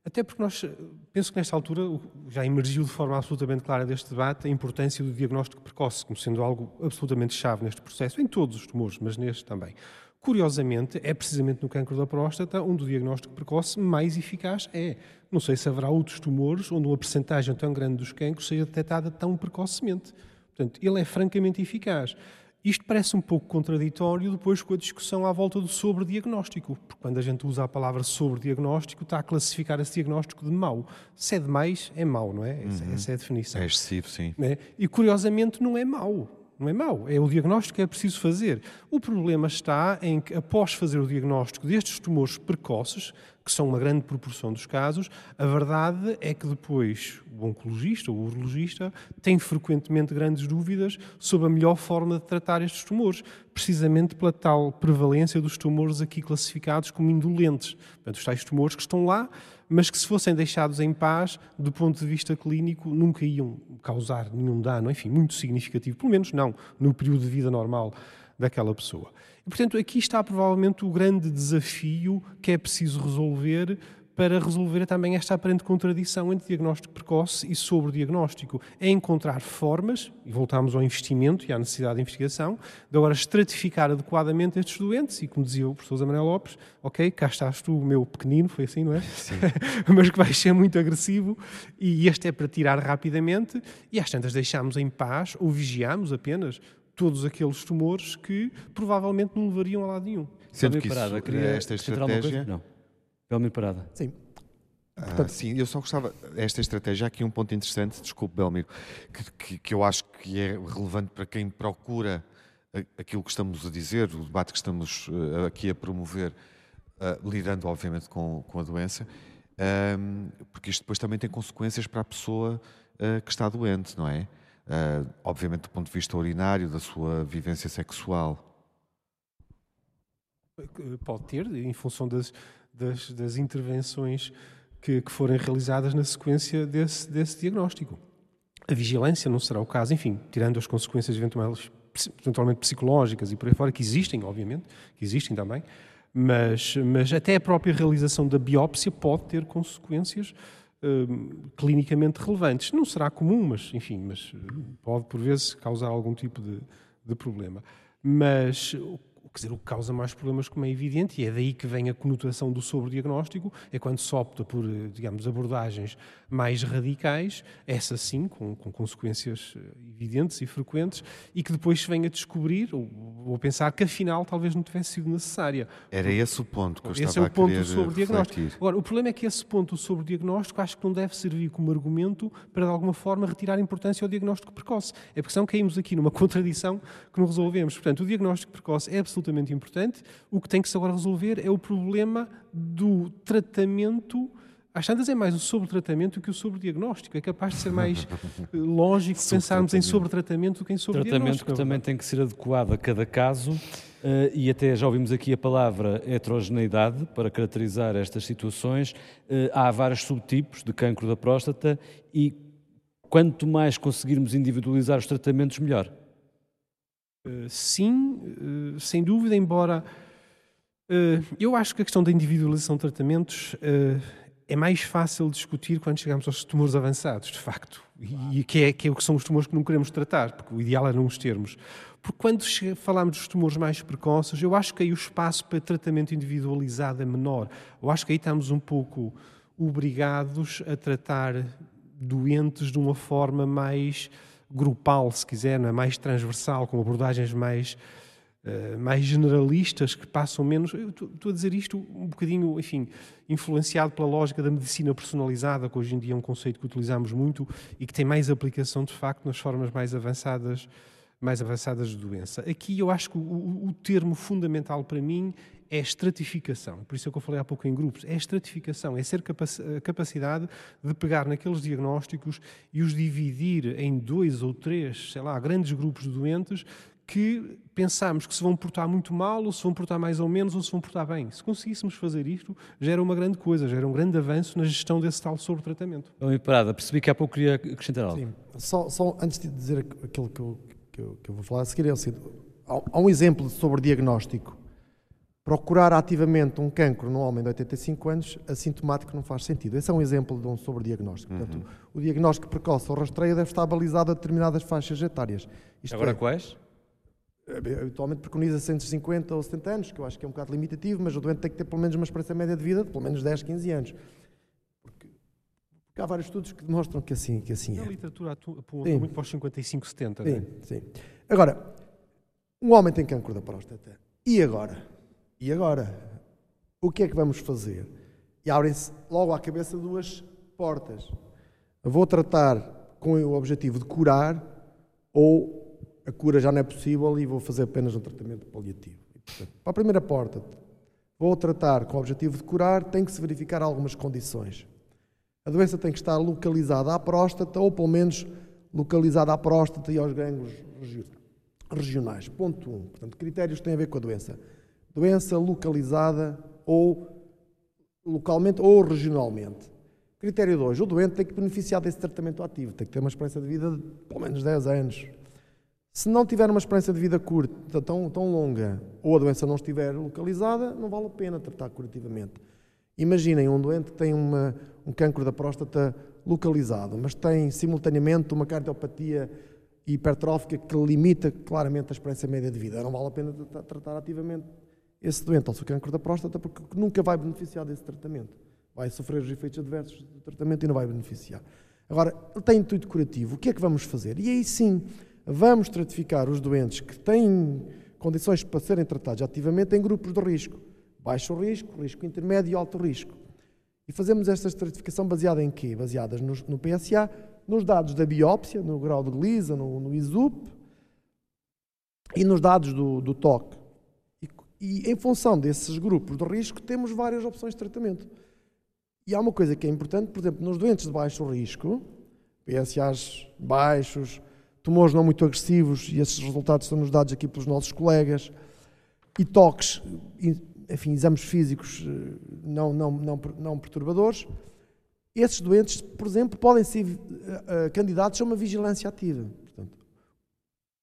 Até porque nós, penso que nesta altura já emergiu de forma absolutamente clara deste debate a importância do diagnóstico precoce, como sendo algo absolutamente chave neste processo, em todos os tumores, mas neste também. Curiosamente, é precisamente no cancro da próstata onde o diagnóstico precoce mais eficaz é. Não sei se haverá outros tumores onde uma percentagem tão grande dos cancros seja detectada tão precocemente. Portanto, ele é francamente eficaz. Isto parece um pouco contraditório depois com a discussão à volta do sobrediagnóstico, porque quando a gente usa a palavra sobrediagnóstico, está a classificar esse diagnóstico de mau. Se é demais, é mau, não é? Essa, uhum. essa é a definição. É excessivo, sim. É? E curiosamente não é mau. Não é mau, é o diagnóstico que é preciso fazer. O problema está em que, após fazer o diagnóstico destes tumores precoces, que são uma grande proporção dos casos, a verdade é que depois o oncologista ou o urologista tem frequentemente grandes dúvidas sobre a melhor forma de tratar estes tumores, precisamente pela tal prevalência dos tumores aqui classificados como indolentes. Portanto, os tais tumores que estão lá, mas que se fossem deixados em paz, do ponto de vista clínico, nunca iam causar nenhum dano, enfim, muito significativo, pelo menos não no período de vida normal daquela pessoa. E, portanto, aqui está provavelmente o grande desafio que é preciso resolver para resolver também esta aparente contradição entre diagnóstico precoce e sobre-diagnóstico. É encontrar formas, e voltamos ao investimento e à necessidade de investigação, de agora estratificar adequadamente estes doentes, e como dizia o professor Manuel Lopes, ok, cá estás tu, o meu pequenino, foi assim, não é? Sim. (laughs) Mas que vai ser muito agressivo, e este é para tirar rapidamente, e às tantas deixamos em paz, ou vigiamos apenas, todos aqueles tumores que provavelmente não levariam a lado nenhum. Sendo que isso, esta estratégia... Não. Belmiro Parada. Sim. Ah, sim, eu só gostava, esta estratégia, aqui um ponto interessante, desculpe Belmiro, que, que, que, eu acho que é relevante para quem procura aquilo que estamos a dizer, o debate que estamos uh, aqui a promover, uh, lidando obviamente com, com a doença, um, porque isto depois também tem consequências para a pessoa uh, que está doente, não é? obviamente do ponto de vista urinário, da sua vivência sexual. Pode ter, em função das, das, das intervenções que, que, forem realizadas na sequência desse, desse diagnóstico. A vigilância não será o caso, enfim, tirando as consequências eventualmente, eventualmente psicológicas e por aí fora, que existem, obviamente, que existem também, mas, mas até a própria realização da biópsia pode ter consequências hum, clinicamente relevantes. Não será comum, mas, enfim, mas pode por vezes causar algum tipo de, de problema. Mas quer dizer, o que causa mais problemas, como é evidente, e é daí que vem a conotação do sobrediagnóstico, é quando se opta por, eh, digamos, abordagens mais radicais, essa sim, com, com consequências eh, evidentes e frequentes, e que depois se vem a descobrir, ou, ou a pensar que afinal talvez não tivesse sido necessária. Era esse o ponto que eu esse estava é o ponto a sobre diagnóstico. Agora, o problema é que esse ponto sobre diagnóstico acho que não deve servir como argumento para, de alguma forma, retirar importância ao diagnóstico precoce. É porque senão caímos aqui numa (laughs) contradição que não resolvemos. Portanto, o diagnóstico precoce é absolutamente importante. O que tem que se agora resolver é o problema do tratamento às tantas é mais o sobretratamento que o sobrediagnóstico. É capaz de ser mais (laughs) eh, lógico pensarmos em sobretratamento do que em sobrediagnóstico. Tratamento que também tem que ser adequado a cada caso uh, e até já ouvimos aqui a palavra heterogeneidade para caracterizar estas situações. Uh, há vários subtipos de cancro da próstata e quanto mais conseguirmos individualizar os tratamentos, melhor. Uh, sim, sem dúvida, embora eu acho que a questão da individualização de tratamentos é mais fácil discutir quando chegamos aos tumores avançados, de facto, e que é, que é o que são os tumores que não queremos tratar, porque o ideal é não os termos. Porque quando falamos dos tumores mais precoces, eu acho que aí o espaço para tratamento individualizado é menor. Eu acho que aí estamos um pouco obrigados a tratar doentes de uma forma mais grupal, se quiser, é? mais transversal, com abordagens mais eh, mais generalistas que passam menos. Estou a dizer isto um bocadinho, enfim, influenciado pela lógica da medicina personalizada, que hoje em dia é um conceito que utilizamos muito e que tem mais aplicação, de facto, nas formas mais avançadas, mais avançadas de doença. Aqui eu acho que o, o termo fundamental para mim é estratificação. Por isso é que eu falei há pouco em grupos. É estratificação, é ser a capacidade de pegar naqueles diagnósticos e os dividir em dois ou três, sei lá, grandes grupos de doentes que pensamos que se vão portar muito mal, ou se vão portar mais ou menos, ou se vão portar bem. Se conseguíssemos fazer isto, já era uma grande coisa, já era um grande avanço na gestão desse tal sobretratamento. Bom, Parada, percebi que há pouco queria acrescentar algo. Sim, só, só antes de dizer aquilo que eu, que eu, que eu vou falar a seguir, é o seguinte, há um exemplo sobre diagnóstico. Procurar ativamente um cancro num homem de 85 anos, assintomático não faz sentido. Esse é um exemplo de um sobrediagnóstico. Uhum. Portanto, o diagnóstico precoce ou rastreio deve estar balizado a determinadas faixas etárias. Isto Agora é, quais? habitualmente preconiza entre 50 ou 70 anos, que eu acho que é um bocado limitativo, mas o doente tem que ter pelo menos uma experiência média de vida de pelo menos 10, 15 anos. Porque, porque há vários estudos que demonstram que assim, que assim é. A literatura aponta muito para os 55, 70, sim, não é? Sim, Agora, um homem tem cancro da próstata. E agora? E agora? O que é que vamos fazer? E abrem-se logo à cabeça duas portas. Vou tratar com o objetivo de curar ou a cura já não é possível e vou fazer apenas um tratamento paliativo. Portanto, para a primeira porta, vou tratar com o objetivo de curar, tem que se verificar algumas condições. A doença tem que estar localizada à próstata, ou pelo menos localizada à próstata e aos gânglios regionais. Ponto 1. Um. Portanto, critérios têm a ver com a doença. Doença localizada ou localmente ou regionalmente. Critério 2. O doente tem que beneficiar desse tratamento ativo, tem que ter uma esperança de vida de pelo menos 10 anos. Se não tiver uma esperança de vida curta, tão, tão longa, ou a doença não estiver localizada, não vale a pena tratar curativamente. Imaginem um doente que tem uma, um cancro da próstata localizado, mas tem simultaneamente uma cardiopatia hipertrófica que limita claramente a esperança média de vida. Não vale a pena tratar ativamente esse doente, ou o cancro da próstata, porque nunca vai beneficiar desse tratamento vai sofrer os efeitos adversos do tratamento e não vai beneficiar. Agora, ele tem intuito curativo, o que é que vamos fazer? E aí sim, vamos estratificar os doentes que têm condições para serem tratados ativamente em grupos de risco. Baixo risco, risco intermédio e alto risco. E fazemos esta estratificação baseada em quê? Baseadas no, no PSA, nos dados da biópsia, no grau de Glisa, no, no ISUP e nos dados do, do TOC. E, em função desses grupos de risco, temos várias opções de tratamento. E há uma coisa que é importante, por exemplo, nos doentes de baixo risco, PSAs baixos, tumores não muito agressivos, e esses resultados são nos dados aqui pelos nossos colegas, e toques, enfim, exames físicos eh, não, não, não, não perturbadores, esses doentes, por exemplo, podem ser uh, candidatos a uma vigilância ativa.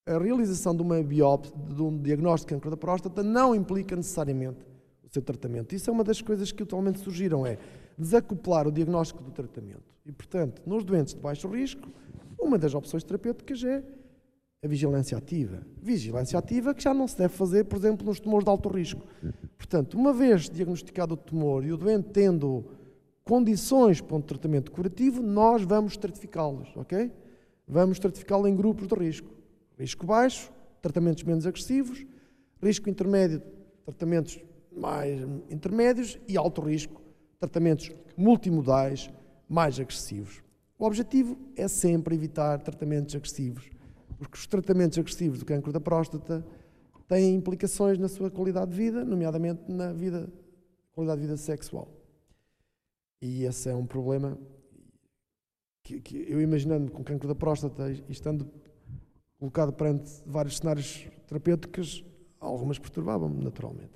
A realização de uma biópsia, de um diagnóstico de câncer da próstata, não implica necessariamente o seu tratamento. Isso é uma das coisas que atualmente surgiram, é desacoplar o diagnóstico do tratamento. E, portanto, nos doentes de baixo risco, uma das opções terapêuticas é a vigilância ativa. Vigilância ativa que já não se deve fazer, por exemplo, nos tumores de alto risco. Portanto, uma vez diagnosticado o tumor e o doente tendo condições para um tratamento curativo, nós vamos estratificá-los, ok? Vamos estratificá-lo em grupos de risco. Risco baixo, tratamentos menos agressivos, risco intermédio, tratamentos mais intermédios e alto risco, tratamentos multimodais mais agressivos. O objetivo é sempre evitar tratamentos agressivos, porque os tratamentos agressivos do cancro da próstata têm implicações na sua qualidade de vida, nomeadamente na vida, qualidade de vida sexual. E esse é um problema que, que eu imaginando com cancro da próstata e estando colocado perante vários cenários terapêuticos, algumas perturbavam-me naturalmente.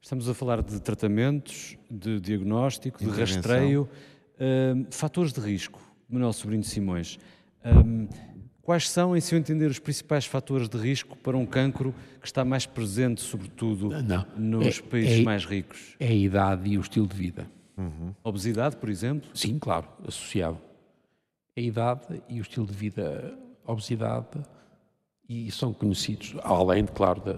Estamos a falar de tratamentos, de diagnóstico, de rastreio, uh, fatores de risco. Manuel Sobrinho Simões, um, quais são, em seu entender, os principais fatores de risco para um cancro que está mais presente, sobretudo, Não. nos é, países é, mais ricos? É a idade e o estilo de vida. Uhum. Obesidade, por exemplo? Sim, claro, associado. A idade e o estilo de vida, obesidade, e são conhecidos, além, claro, da,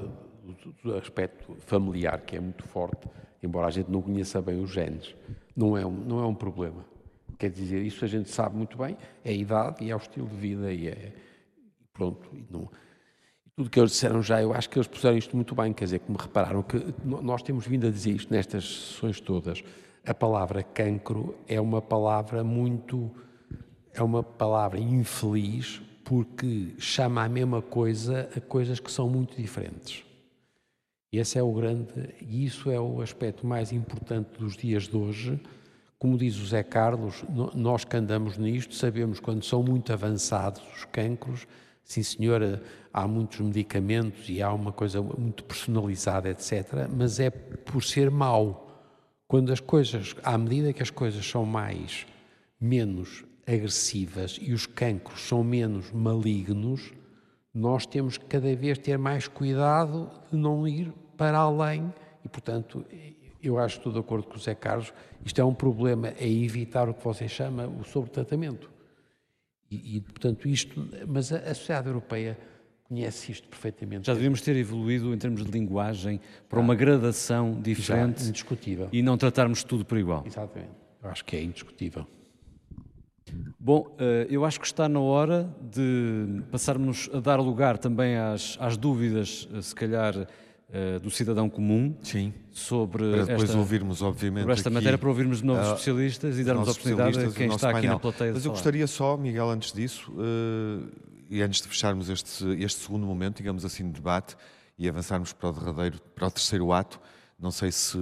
do aspecto familiar, que é muito forte, embora a gente não conheça bem os genes, não é um, não é um problema. Quer dizer, isso a gente sabe muito bem, é a idade e é o estilo de vida e é. Pronto, e não, tudo que eles disseram já, eu acho que eles puseram isto muito bem, quer dizer, como repararam que nós temos vindo a dizer isto nestas sessões todas, a palavra cancro é uma palavra muito, é uma palavra infeliz porque chama a mesma coisa a coisas que são muito diferentes. Esse é o grande, e isso é o aspecto mais importante dos dias de hoje. Como diz o Zé Carlos, nós que andamos nisto sabemos quando são muito avançados os cancros, sim senhora, há muitos medicamentos e há uma coisa muito personalizada, etc. Mas é por ser mau. Quando as coisas, à medida que as coisas são mais, menos agressivas e os cancros são menos malignos, nós temos que cada vez ter mais cuidado de não ir para além, e portanto, eu acho estou de acordo com o Zé Carlos, isto é um problema, é evitar o que você chama o sobretratamento. E, e portanto, isto, mas a, a, sociedade europeia conhece isto perfeitamente. Já devíamos ter evoluído em termos de linguagem para ah, uma gradação diferente. Já, indiscutível. E não tratarmos tudo por igual. Exatamente. Eu acho que é indiscutível. Bom, eh, eu acho que está na hora de passarmos a dar lugar também às, às dúvidas, eh, se calhar uh, do cidadão comum Sim. sobre para depois esta, ouvirmos, obviamente, esta matéria, para ouvirmos de novos uh, especialistas e darmos a oportunidade a quem está painel. aqui na plateia. Mas eu gostaria só, Miguel, antes disso, uh, e antes de fecharmos este, este segundo momento, digamos assim, de debate e avançarmos para o derradeiro, para o terceiro ato, não sei se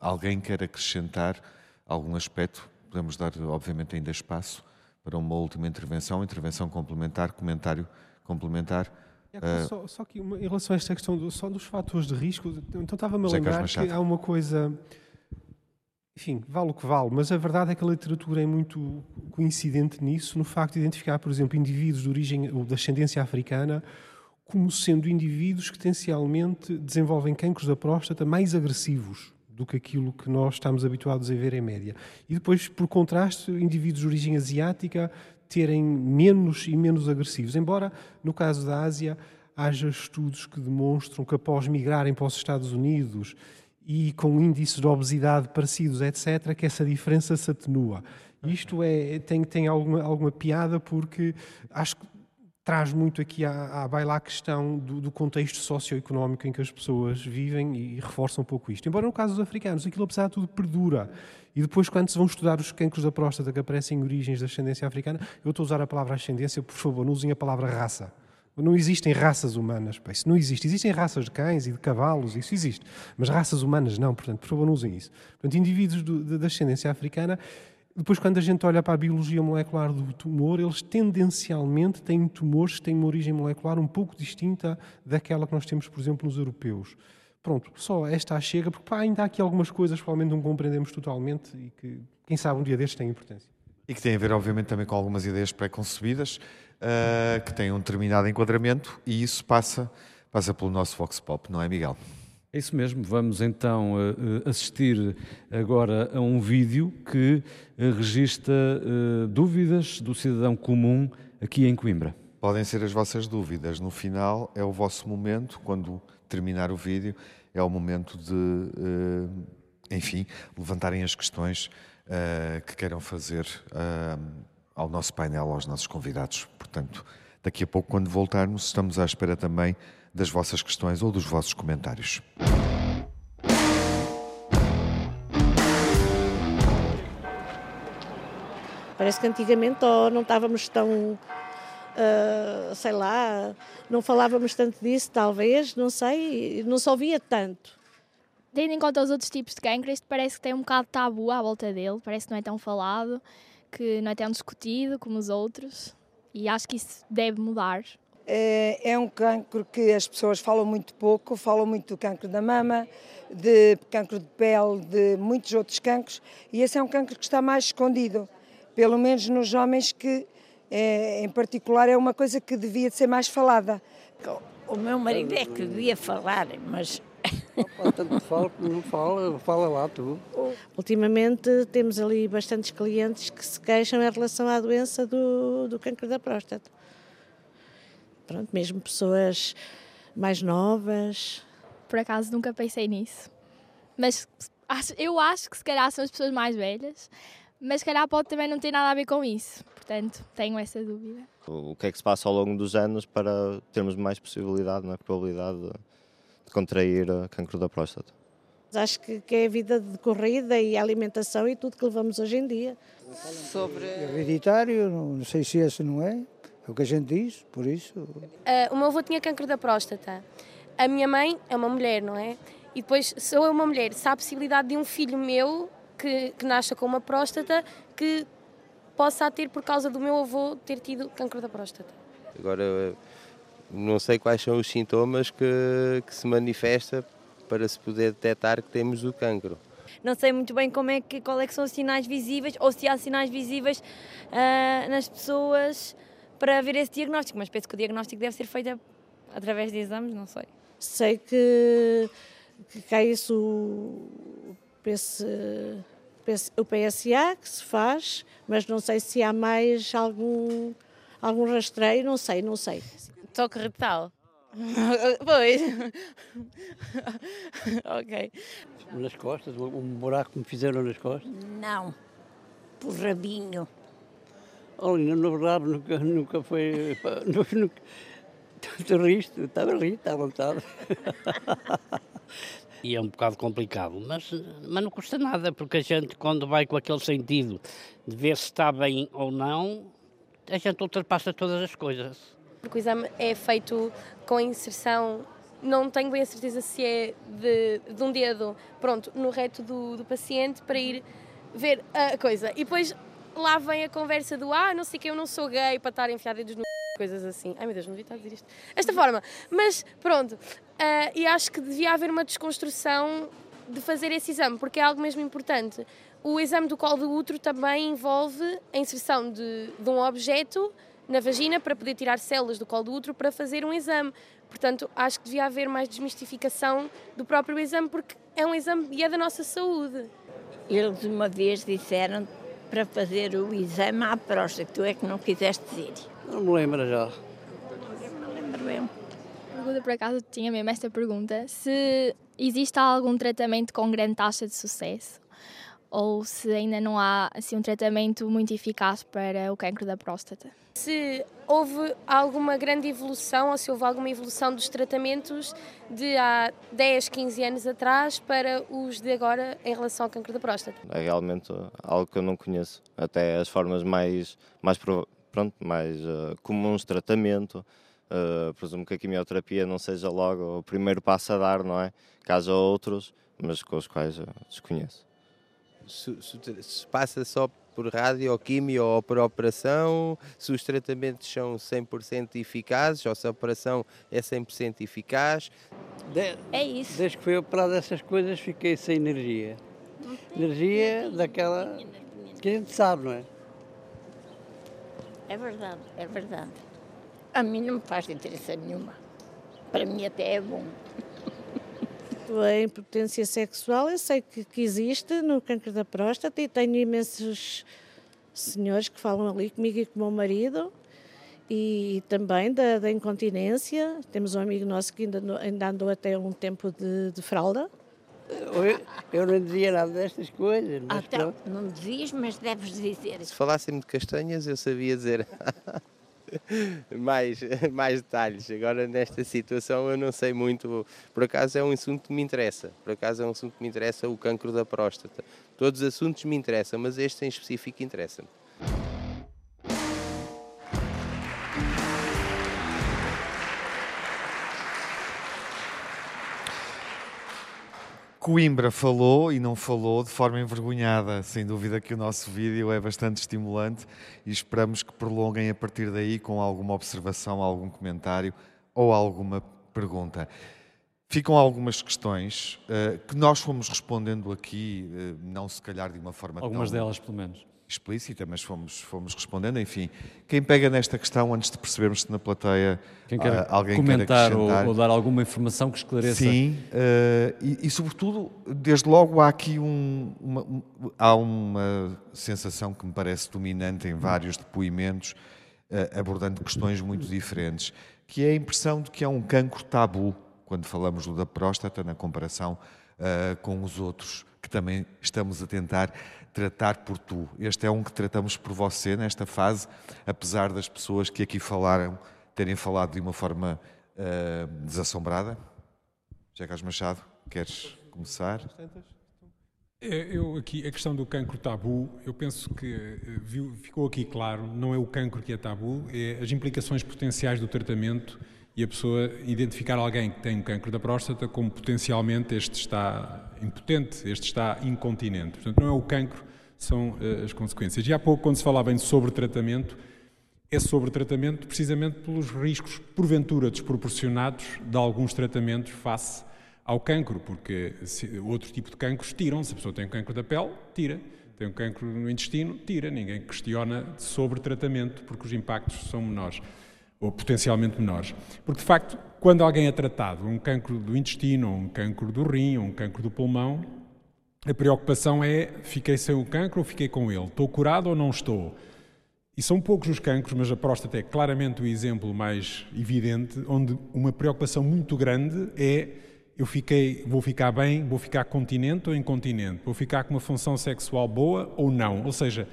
alguém quer acrescentar algum aspecto. Podemos dar, obviamente, ainda espaço para uma última intervenção, intervenção complementar, comentário complementar. É só, só, que uma, em relação a esta questão do, só dos fatores de risco, então estava-me a lembrar que há uma coisa. enfim, vale o que vale, mas a verdade é que a literatura é muito coincidente nisso, no facto de identificar, por exemplo, indivíduos de origem ou de ascendência africana como sendo indivíduos que potencialmente desenvolvem cancros da próstata mais agressivos do que aquilo que nós estamos habituados a ver em média. E depois, por contraste, indivíduos de origem asiática terem menos e menos agressivos, embora no caso da Ásia haja estudos que demonstram que após migrarem para os Estados Unidos e com índices de obesidade parecidos, etc., que essa diferença se atenua. Isto é, tem, tem alguma, alguma piada porque acho que traz muito aqui à, à baila a questão do, do, contexto socioeconómico em que as pessoas vivem e, e reforça um pouco isto. Embora no caso dos africanos, aquilo apesar de tudo perdura. E depois, quando se vão estudar os cancros da próstata que aparecem em origens da ascendência africana, eu estou a usar a palavra ascendência, por favor, não usem a palavra raça. Não existem raças humanas, pá, isso não existe. Existem raças de cães e de cavalos, isso existe. Mas raças humanas não, portanto, por favor, não usem isso. Portanto, indivíduos da ascendência africana, depois, quando a gente olha para a biologia molecular do tumor, eles tendencialmente têm tumores que têm uma origem molecular um pouco distinta daquela que nós temos, por exemplo, nos europeus. Pronto, só esta chega, porque pá, ainda há aqui algumas coisas que provavelmente não compreendemos totalmente e que, quem sabe, um dia destes têm importância. E que têm a ver, obviamente, também com algumas ideias pré-concebidas uh, que têm um determinado enquadramento e isso passa, passa pelo nosso Vox Pop, não é, Miguel? É isso mesmo. Vamos então uh, assistir agora a um vídeo que uh, registra dúvidas do cidadão comum aqui em Coimbra. Podem ser as vossas dúvidas. No final é o vosso momento, quando terminar o vídeo, é o momento de, enfim, levantarem as questões que queiram fazer ao nosso painel, aos nossos convidados. Portanto, daqui a pouco, quando voltarmos, estamos à espera também das vossas questões ou dos vossos comentários. Parece que antigamente oh, não estávamos tão, uh, sei lá, não falávamos tanto disso, talvez, não sei, não se ouvia tanto. Tendo em conta os outros tipos de cancro, este parece que tem um bocado de tabu à volta dele, parece que não é tão falado que não é tão discutido como os outros e acho que isso deve mudar. É, é um cancro que as pessoas falam muito pouco, falam muito do cancro da mama, de cancro de pele, de muitos outros cancros e esse é um cancro que está mais escondido, pelo menos nos homens que, é, em particular, é uma coisa que devia de ser mais falada. O meu marido é que devia falar, mas tanto fala como não fala, fala lá tu. Ultimamente temos ali bastantes clientes que se queixam em relação à doença do, do câncer da próstata. Pronto, mesmo pessoas mais novas. Por acaso nunca pensei nisso. Mas eu acho que se calhar são as pessoas mais velhas, mas se calhar pode também não ter nada a ver com isso. Portanto, tenho essa dúvida. O que é que se passa ao longo dos anos para termos mais possibilidade, não é? probabilidade de contrair cancro da próstata. Acho que, que é a vida de corrida e a alimentação e tudo que levamos hoje em dia. Sobre. Hereditário, não sei se esse não é, é o que a gente diz, por isso. Uh, o meu avô tinha cancro da próstata. A minha mãe é uma mulher, não é? E depois sou eu uma mulher. Se há a possibilidade de um filho meu que, que nasça com uma próstata que possa ter por causa do meu avô ter tido cancro da próstata. Agora não sei quais são os sintomas que, que se manifesta para se poder detectar que temos o cancro. Não sei muito bem como é que, qual é que são os sinais visíveis ou se há sinais visíveis uh, nas pessoas para ver esse diagnóstico, mas penso que o diagnóstico deve ser feito através de exames, não sei. Sei que, que cai isso o PSA que se faz, mas não sei se há mais algum, algum rastreio, não sei, não sei toque retal. (laughs) pois. (laughs) ok. Nas costas, um buraco que me fizeram nas costas? Não, por rabinho. Olha, na verdade nunca, nunca foi. (laughs) Nunca, nunca, tu riste, estava ali, está à vontade. e é um bocado complicado, mas, mas não custa nada, porque a gente, quando vai com aquele sentido de ver se está bem ou não, a gente ultrapassa todas as coisas porque o exame é feito com a inserção, não tenho bem a certeza se é de, de um dedo, pronto, no reto do, do paciente para ir ver a coisa. E depois lá vem a conversa do ah, não sei que eu não sou gay para estar enfiado dedos no coisas assim. Ai meu Deus, não devia estar a dizer isto. Esta forma. Mas pronto, uh, e acho que devia haver uma desconstrução de fazer esse exame, porque é algo mesmo importante. O exame do colo do útero também envolve a inserção de, de um objeto na vagina para poder tirar células do colo do útero para fazer um exame. Portanto, acho que devia haver mais desmistificação do próprio exame, porque é um exame e é da nossa saúde. Eles uma vez disseram para fazer o exame à próstata, tu é que não quiseste ir. Não me lembro já. Não lembro eu. Pergunta por acaso tinha mesmo esta pergunta: se existe algum tratamento com grande taxa de sucesso ou se ainda não há assim um tratamento muito eficaz para o cancro da próstata. Se houve alguma grande evolução ou se houve alguma evolução dos tratamentos de há 10, 15 anos atrás para os de agora em relação ao cancro da próstata. É realmente algo que eu não conheço. Até as formas mais, mais, pronto, mais uh, comuns de tratamento. Uh, presumo que a quimioterapia não seja logo o primeiro passo a dar, não é? Caso outros, mas com os quais eu desconheço se, se, se passa só por radioquimio ou por operação, se os tratamentos são 100% eficazes ou se a operação é 100% eficaz. De, é isso. Desde que fui operado dessas coisas fiquei sem energia. Energia daquela que a gente sabe, não é? É verdade, é verdade. A mim não me faz diferença nenhuma. Para mim até é bom. A impotência sexual eu sei que, que existe no câncer da próstata e tenho imensos senhores que falam ali comigo e com o meu marido e também da, da incontinência. Temos um amigo nosso que ainda, ainda andou até um tempo de, de fralda. Eu, eu, não dizia nada destas coisas. Mas ah, tá. Não dizias, mas deves dizer. Se falassem de castanhas, eu sabia dizer. (laughs) (laughs) mais, mais detalhes. Agora, nesta situação, eu não sei muito. Por acaso, é um assunto que me interessa. Por acaso, é um assunto que me interessa o cancro da próstata. Todos os assuntos me interessam, mas este em específico interessa-me. Coimbra falou e não falou de forma envergonhada. Sem dúvida que o nosso vídeo é bastante estimulante e esperamos que prolonguem a partir daí com alguma observação, algum comentário ou alguma pergunta. Ficam algumas questões uh, que nós fomos respondendo aqui, uh, não se calhar de uma forma Algumas tão... delas, pelo menos explícita, mas fomos, fomos respondendo. Enfim, quem pega nesta questão, antes de percebermos se na plateia quem quer uh, alguém comentar quer ou, ou, dar alguma informação que esclareça. Sim, uh, e, e, sobretudo, desde logo há aqui um, uma, um, há uma sensação que me parece dominante em vários depoimentos, uh, abordando questões muito diferentes, que é a impressão de que é um cancro tabu, quando falamos do da próstata, na comparação com os outros, que também estamos a tentar tratar por tu. Este é um que tratamos por você nesta fase, apesar das pessoas que aqui falaram terem falado de uma forma uh, desassombrada. Jacques Machado, queres começar? Eu aqui, a questão do cancro tabu, eu penso que eh, viu, ficou aqui claro, não é o cancro que é tabu, é as implicações potenciais do tratamento e a pessoa identificar alguém que tem um cancro da próstata como potencialmente este está impotente, este está incontinente. Portanto, não é o cancro, são uh, as consequências. E há pouco, quando se falava em sobre-tratamento, é sobre-tratamento precisamente pelos riscos, porventura, desproporcionados de alguns tratamentos face ao cancro, porque outro tipo de cancros tiram. Se a pessoa tem um cancro da pele, tira. Tem um cancro no intestino, tira. Ninguém questiona sobre-tratamento, porque os impactos são menores ou potencialmente menores. Porque, de facto, quando alguém é tratado, um cancro do intestino, um cancro do rim, um cancro do pulmão, a preocupação é: fiquei sem o cancro ou fiquei com ele? Estou curado ou não estou? E são poucos os cancros, mas a próstata é claramente o exemplo mais evidente, onde uma preocupação muito grande é eu fiquei, vou ficar bem, vou ficar continente ou incontinente, vou ficar com uma função sexual boa ou não. Ou seja,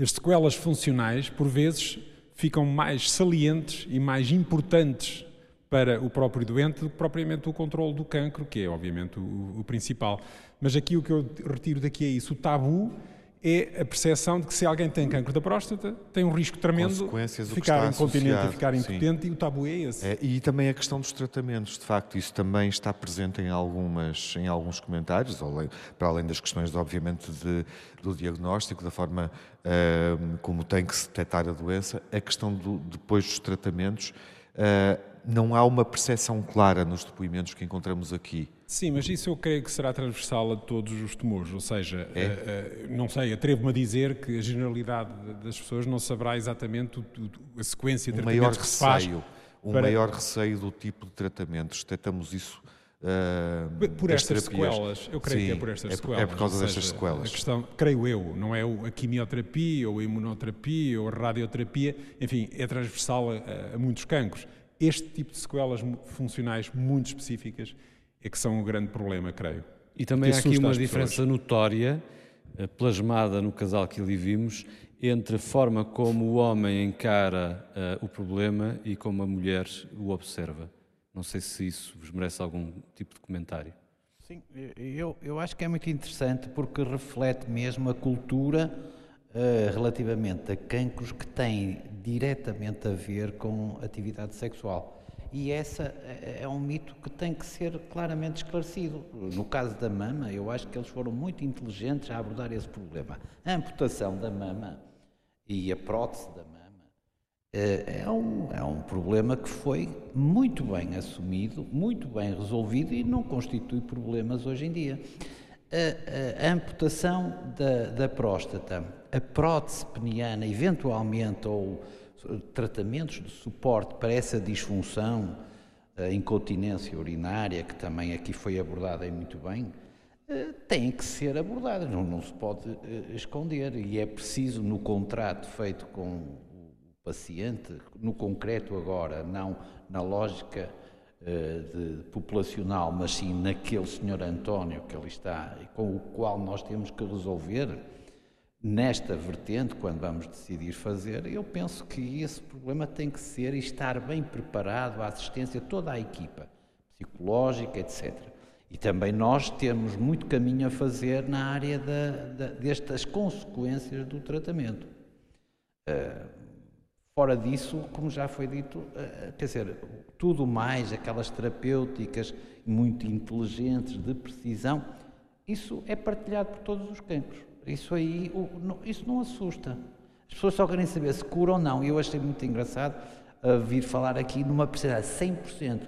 as sequelas funcionais, por vezes, ficam mais salientes e mais importantes para o próprio doente do que propriamente o controle do cancro, que é obviamente o, o principal. Mas aqui o que eu retiro daqui é isso, o tabu é a percepção de que se alguém tem cancro da próstata, tem um risco tremendo de ficar incontinente e ficar impotente, e o tabu é esse. É, e também a questão dos tratamentos, de facto, isso também está presente em, algumas, em alguns comentários, para além das questões, obviamente, de, do diagnóstico, da forma uh, como tem que se detectar a doença, a questão do, depois dos tratamentos. Uh, não há uma percepção clara nos depoimentos que encontramos aqui. Sim, mas isso eu creio que será transversal a todos os tumores, ou seja, É? eh, eh, não sei, atrevo-me a dizer que a generalidade das pessoas não saberá exatamente o- o- a sequência de maior tratamentos que se faz. receio, um para- maior receio do tipo de tratamentos. Detectamos isso ah, Por das estas terapias. sequelas, eu creio Sim, que é por estas é, sequelas. É por causa ou destas seja, sequelas. A questão, creio eu, não é o- a quimioterapia ou a imunoterapia ou a radioterapia, enfim, é transversal a, a muitos cancros. Este tipo de sequelas funcionais muito específicas é que são o grande problema, creio. E também há aqui uma diferença notória, eh, plasmada no casal que ali vimos, entre a forma como o homem encara eh, o problema e como a mulher o observa. Não sei se isso vos merece algum tipo de comentário. Sim, eu, eu acho que é muito interessante porque reflete mesmo a cultura eh, relativamente a cancros que têm diretamente a ver com atividade sexual. E essa é é um mito que tem que ser claramente esclarecido. No caso da mama, eu acho que eles foram muito inteligentes a abordar esse problema. A amputação da mama e a prótese da mama eh, é um, é um problema que foi muito bem assumido, muito bem resolvido e não constitui problemas hoje em dia. A, a- a amputação da, da próstata, a prótese peniana, eventualmente, ou eh, tratamentos de suporte para essa disfunção, a incontinência urinária, que também aqui foi abordada e muito bem, eh, têm que ser abordadas, não, não se pode eh, esconder. E é preciso, no contrato feito com o paciente, no concreto agora, não na lógica eh, de populacional, mas sim naquele senhor António que ali está e com o qual nós temos que resolver nesta vertente, quando vamos decidir fazer, eu penso que esse problema tem que ser e estar bem preparado a assistência toda a equipa, psicológica, etc. E também nós temos muito caminho a fazer na área da, da- destas consequências do tratamento. Eh, fora disso, como já foi dito, eh, quer dizer, tudo mais, aquelas terapêuticas muito inteligentes, de precisão, isso é partilhado por todos os cancros. Isso aí, isso não assusta. As pessoas só querem saber se cura ou não. E eu achei muito engraçado uh, vir falar aqui numa percentagem 100%.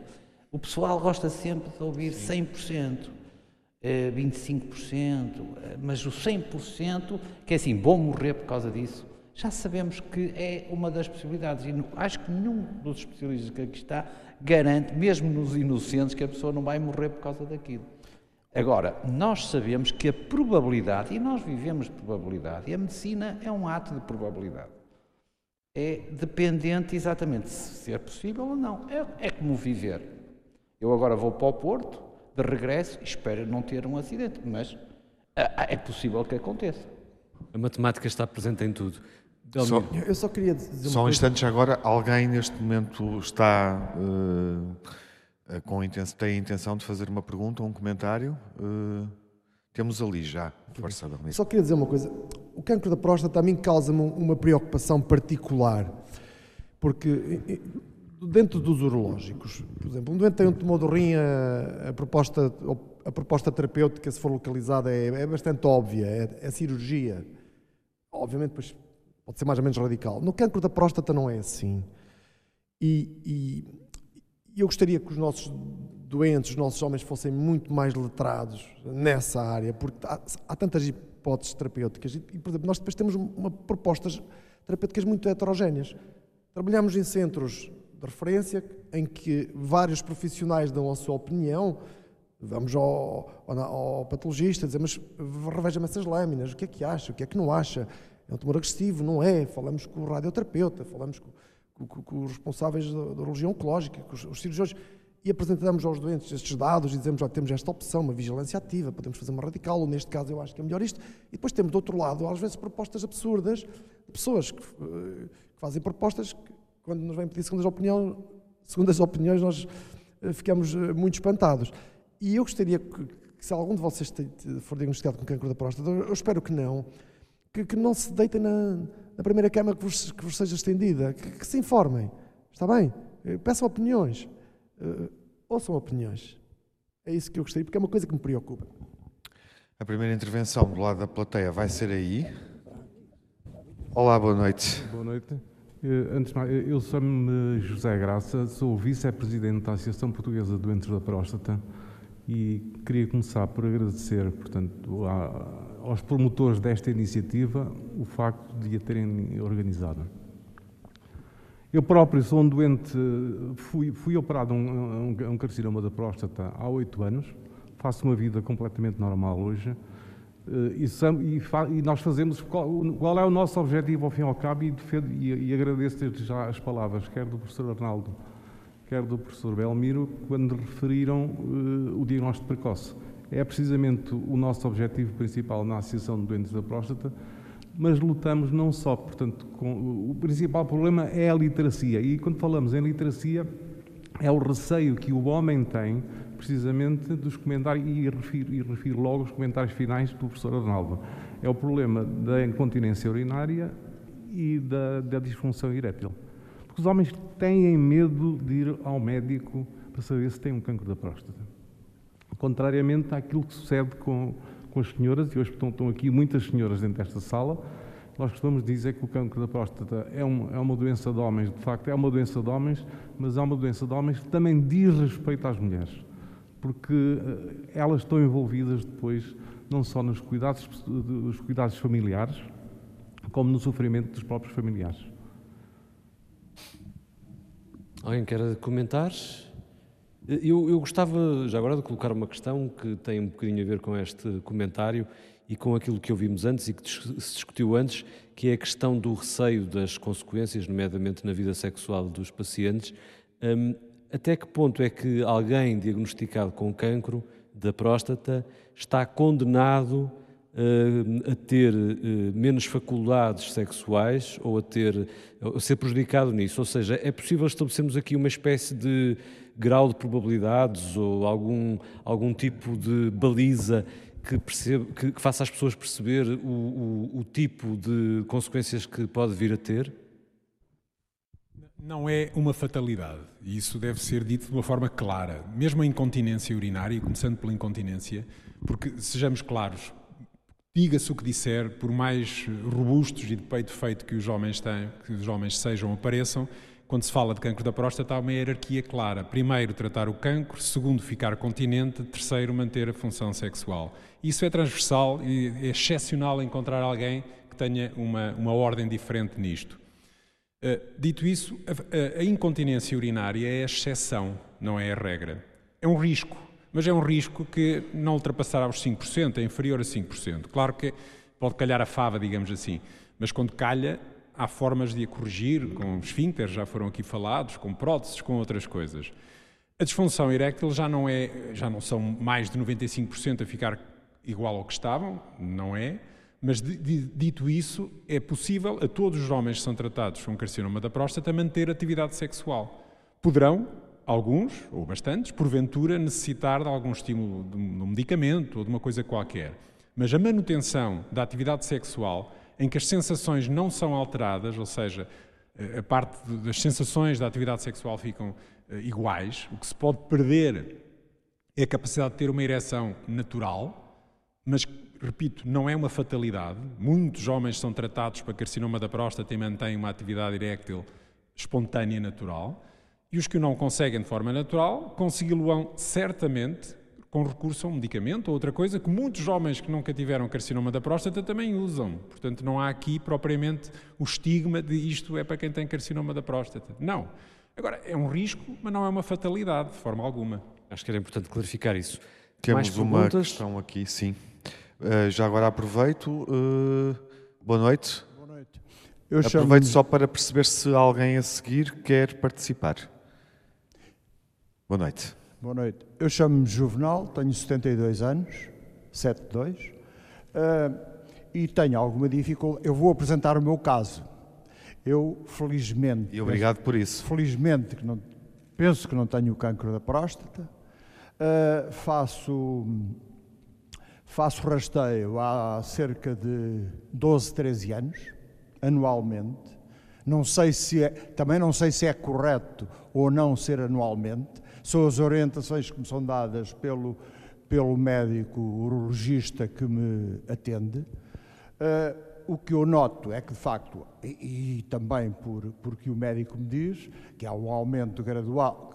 O pessoal gosta sempre de ouvir 100%. eh, 25%, eh, mas o 100%, que é assim, vou morrer por causa disso, já sabemos que é uma das possibilidades. E acho que nenhum dos especialistas que aqui está garante, mesmo nos inocentes, que a pessoa não vai morrer por causa daquilo. Agora, nós sabemos que a probabilidade, e nós vivemos de probabilidade, e a medicina é um ato de probabilidade. É dependente exatamente se é possível ou não. É, é como viver. Eu agora vou para o Porto, de regresso, e espero não ter um acidente, mas ah, é possível que aconteça. A matemática está presente em tudo. Só. Eu só queria dizer Só um coisa. instante, já agora, alguém neste momento está eh, com a inten- tem a intenção de fazer uma pergunta ou um comentário? Eh, temos ali já. Força, Belmiro. Só queria dizer uma coisa. O cancro da próstata a mim causa-me uma preocupação particular, porque dentro dos urológicos, por exemplo, um doente tem um tumor do rim, a, a proposta, a proposta terapêutica, se for localizada, é, é bastante óbvia, é, é cirurgia. Obviamente, depois pode ser mais ou menos radical. No cancro da próstata não é assim. E- e eu gostaria que os nossos doentes, os nossos homens, fossem muito mais letrados nessa área, porque há, há tantas hipóteses terapêuticas. E, por exemplo, nós depois temos uma, propostas terapêuticas muito heterogéneas. Trabalhamos em centros de referência em que vários profissionais dão a sua opinião. Vamos ao, ao, ao patologista dizer, mas reveja-me essas lâminas, o que é que acha, o que é que não acha? É um tumor agressivo? Não é? Falamos com o radioterapeuta, falamos com, com- com- os responsáveis da, da urologia oncológica, com os, os cirurgiões, e apresentamos aos doentes estes dados e dizemos, já temos esta opção, uma vigilância ativa, podemos fazer uma radical, ou neste caso eu acho que é melhor isto. E depois temos do outro lado, às vezes, propostas absurdas de pessoas que, eh, que fazem propostas que, quando nos vêm pedir segundas, opinião, segundas opiniões, nós eh, ficamos eh, muito espantados. E eu gostaria que, que se algum de vocês for diagnosticado com cancro da próstata, eu espero que não, que, que não se deitem na, na primeira cama que vos, que vos seja estendida, que, que se informem, está bem? Eh, Peçam opiniões, eh, ouçam opiniões. É isso que eu gostaria, porque é uma coisa que me preocupa. A primeira intervenção do lado da plateia vai ser aí. Olá, boa noite. Boa noite. Eh, antes de mais, eu chamo-me José Graça, sou vice-presidente da Associação Portuguesa de Doentes da Próstata e queria começar por agradecer, portanto, aos promotores desta iniciativa o facto de a terem organizado. Eu próprio sou um doente, fui, fui operado um, um, um carcinoma da próstata há oito anos, faço uma vida completamente normal hoje eh, e, e, e, nós fazemos qual, qual, é o nosso objetivo ao fim e ao cabo e, defendo, e, agradeço desde já as palavras, quer do professor Arnaldo, quer do professor Belmiro, quando referiram uh, o diagnóstico precoce. É precisamente o nosso objetivo principal na Associação de Doentes da Próstata, mas lutamos não só, portanto, com, o principal problema é a literacia. E quando falamos em literacia, é o receio que o homem tem, precisamente, dos comentários, e refiro, e refiro logo os comentários finais do professor Arnaldo. É o problema da incontinência urinária e da, da disfunção erétil. Porque os homens têm medo de ir ao médico para saber se têm um cancro da próstata. Contrariamente àquilo que sucede com com as senhoras, e hoje estão, estão aqui muitas senhoras dentro desta sala, nós costumamos dizer que o cancro da próstata é uma, é uma doença de homens, de facto é uma doença de homens, mas é uma doença de homens que também diz respeito às mulheres, porque uh, elas estão envolvidas depois não só nos cuidados, nos cuidados familiares, como no sofrimento dos próprios familiares. Alguém quer comentar? Eu, eu, gostava já agora de colocar uma questão que tem um bocadinho a ver com este comentário e com aquilo que ouvimos antes e que se discutiu antes, que é a questão do receio das consequências, nomeadamente na vida sexual dos pacientes. Um, até que ponto é que alguém diagnosticado com cancro da próstata está condenado uh, a ter uh, menos faculdades sexuais ou a, ter, a ser prejudicado nisso? Ou seja, é possível estabelecermos aqui uma espécie de grau de probabilidades ou algum, algum tipo de baliza que, que, que faça as pessoas perceber o, o, o tipo de consequências que pode vir a ter? Não é uma fatalidade, e isso deve ser dito de uma forma clara. Mesmo a incontinência urinária, começando pela incontinência, porque sejamos claros, diga-se o que disser, por mais robustos e de peito feito que os homens têm, que os homens sejam, apareçam, quando se fala de cancro da próstata, há uma hierarquia clara. Primeiro, tratar o cancro. Segundo, ficar continente. Terceiro, manter a função sexual. Isso é transversal e é excepcional encontrar alguém que tenha uma, uma ordem diferente nisto. Uh, dito isso, a, incontinência urinária é a exceção, não é a regra. É um risco, mas é um risco que não ultrapassará os 5%, é inferior a 5%. Claro que pode calhar a fava, digamos assim, mas quando calha, há formas de a corrigir, com esfíncteres, já foram aqui falados, com próteses, com outras coisas. A disfunção eréctil já não, é, já não são mais de 95% a ficar igual ao que estavam, não é, mas dito isso, é possível a todos os homens que são tratados com carcinoma da próstata manter atividade sexual. Poderão, alguns, ou bastantes, porventura necessitar de algum estímulo de um medicamento ou de uma coisa qualquer. Mas a manutenção da atividade sexual em que as sensações não são alteradas, ou seja, a parte das sensações da atividade sexual ficam eh, iguais, o que se pode perder é a capacidade de ter uma ereção natural, mas, repito, não é uma fatalidade. Muitos homens são tratados para carcinoma da próstata e mantêm uma atividade eréctil espontânea natural, e os que o não conseguem de forma natural consegui-lo-ão certamente com recurso a um medicamento ou outra coisa que muitos homens que nunca tiveram carcinoma da próstata também usam. Portanto, não há aqui propriamente o estigma de isto é para quem tem carcinoma da próstata. Não. Agora, é um risco, mas não é uma fatalidade, de forma alguma. Acho que era importante clarificar isso. Temos Mais uma questão aqui, sim. Uh, já agora aproveito. Uh, boa noite. Boa noite. Eu aproveito chamo... só para perceber se alguém a seguir quer participar. Boa noite. Boa noite. Eu chamo-me Juvenal, tenho 72 anos, 72, uh, e tenho alguma dificuldade. Eu vou apresentar o meu caso. Eu, felizmente. E obrigado penso, por isso. Felizmente, que não, penso que não tenho o cancro da próstata. Uh, faço, faço rasteio há cerca de 12, 13 anos, anualmente. Não sei se é, também não sei se é correto ou não ser anualmente são as orientações que me são dadas pelo, pelo médico urologista que me atende. Uh, o que eu noto é que, de facto, e, e, também por, porque o médico me diz, que há um aumento gradual,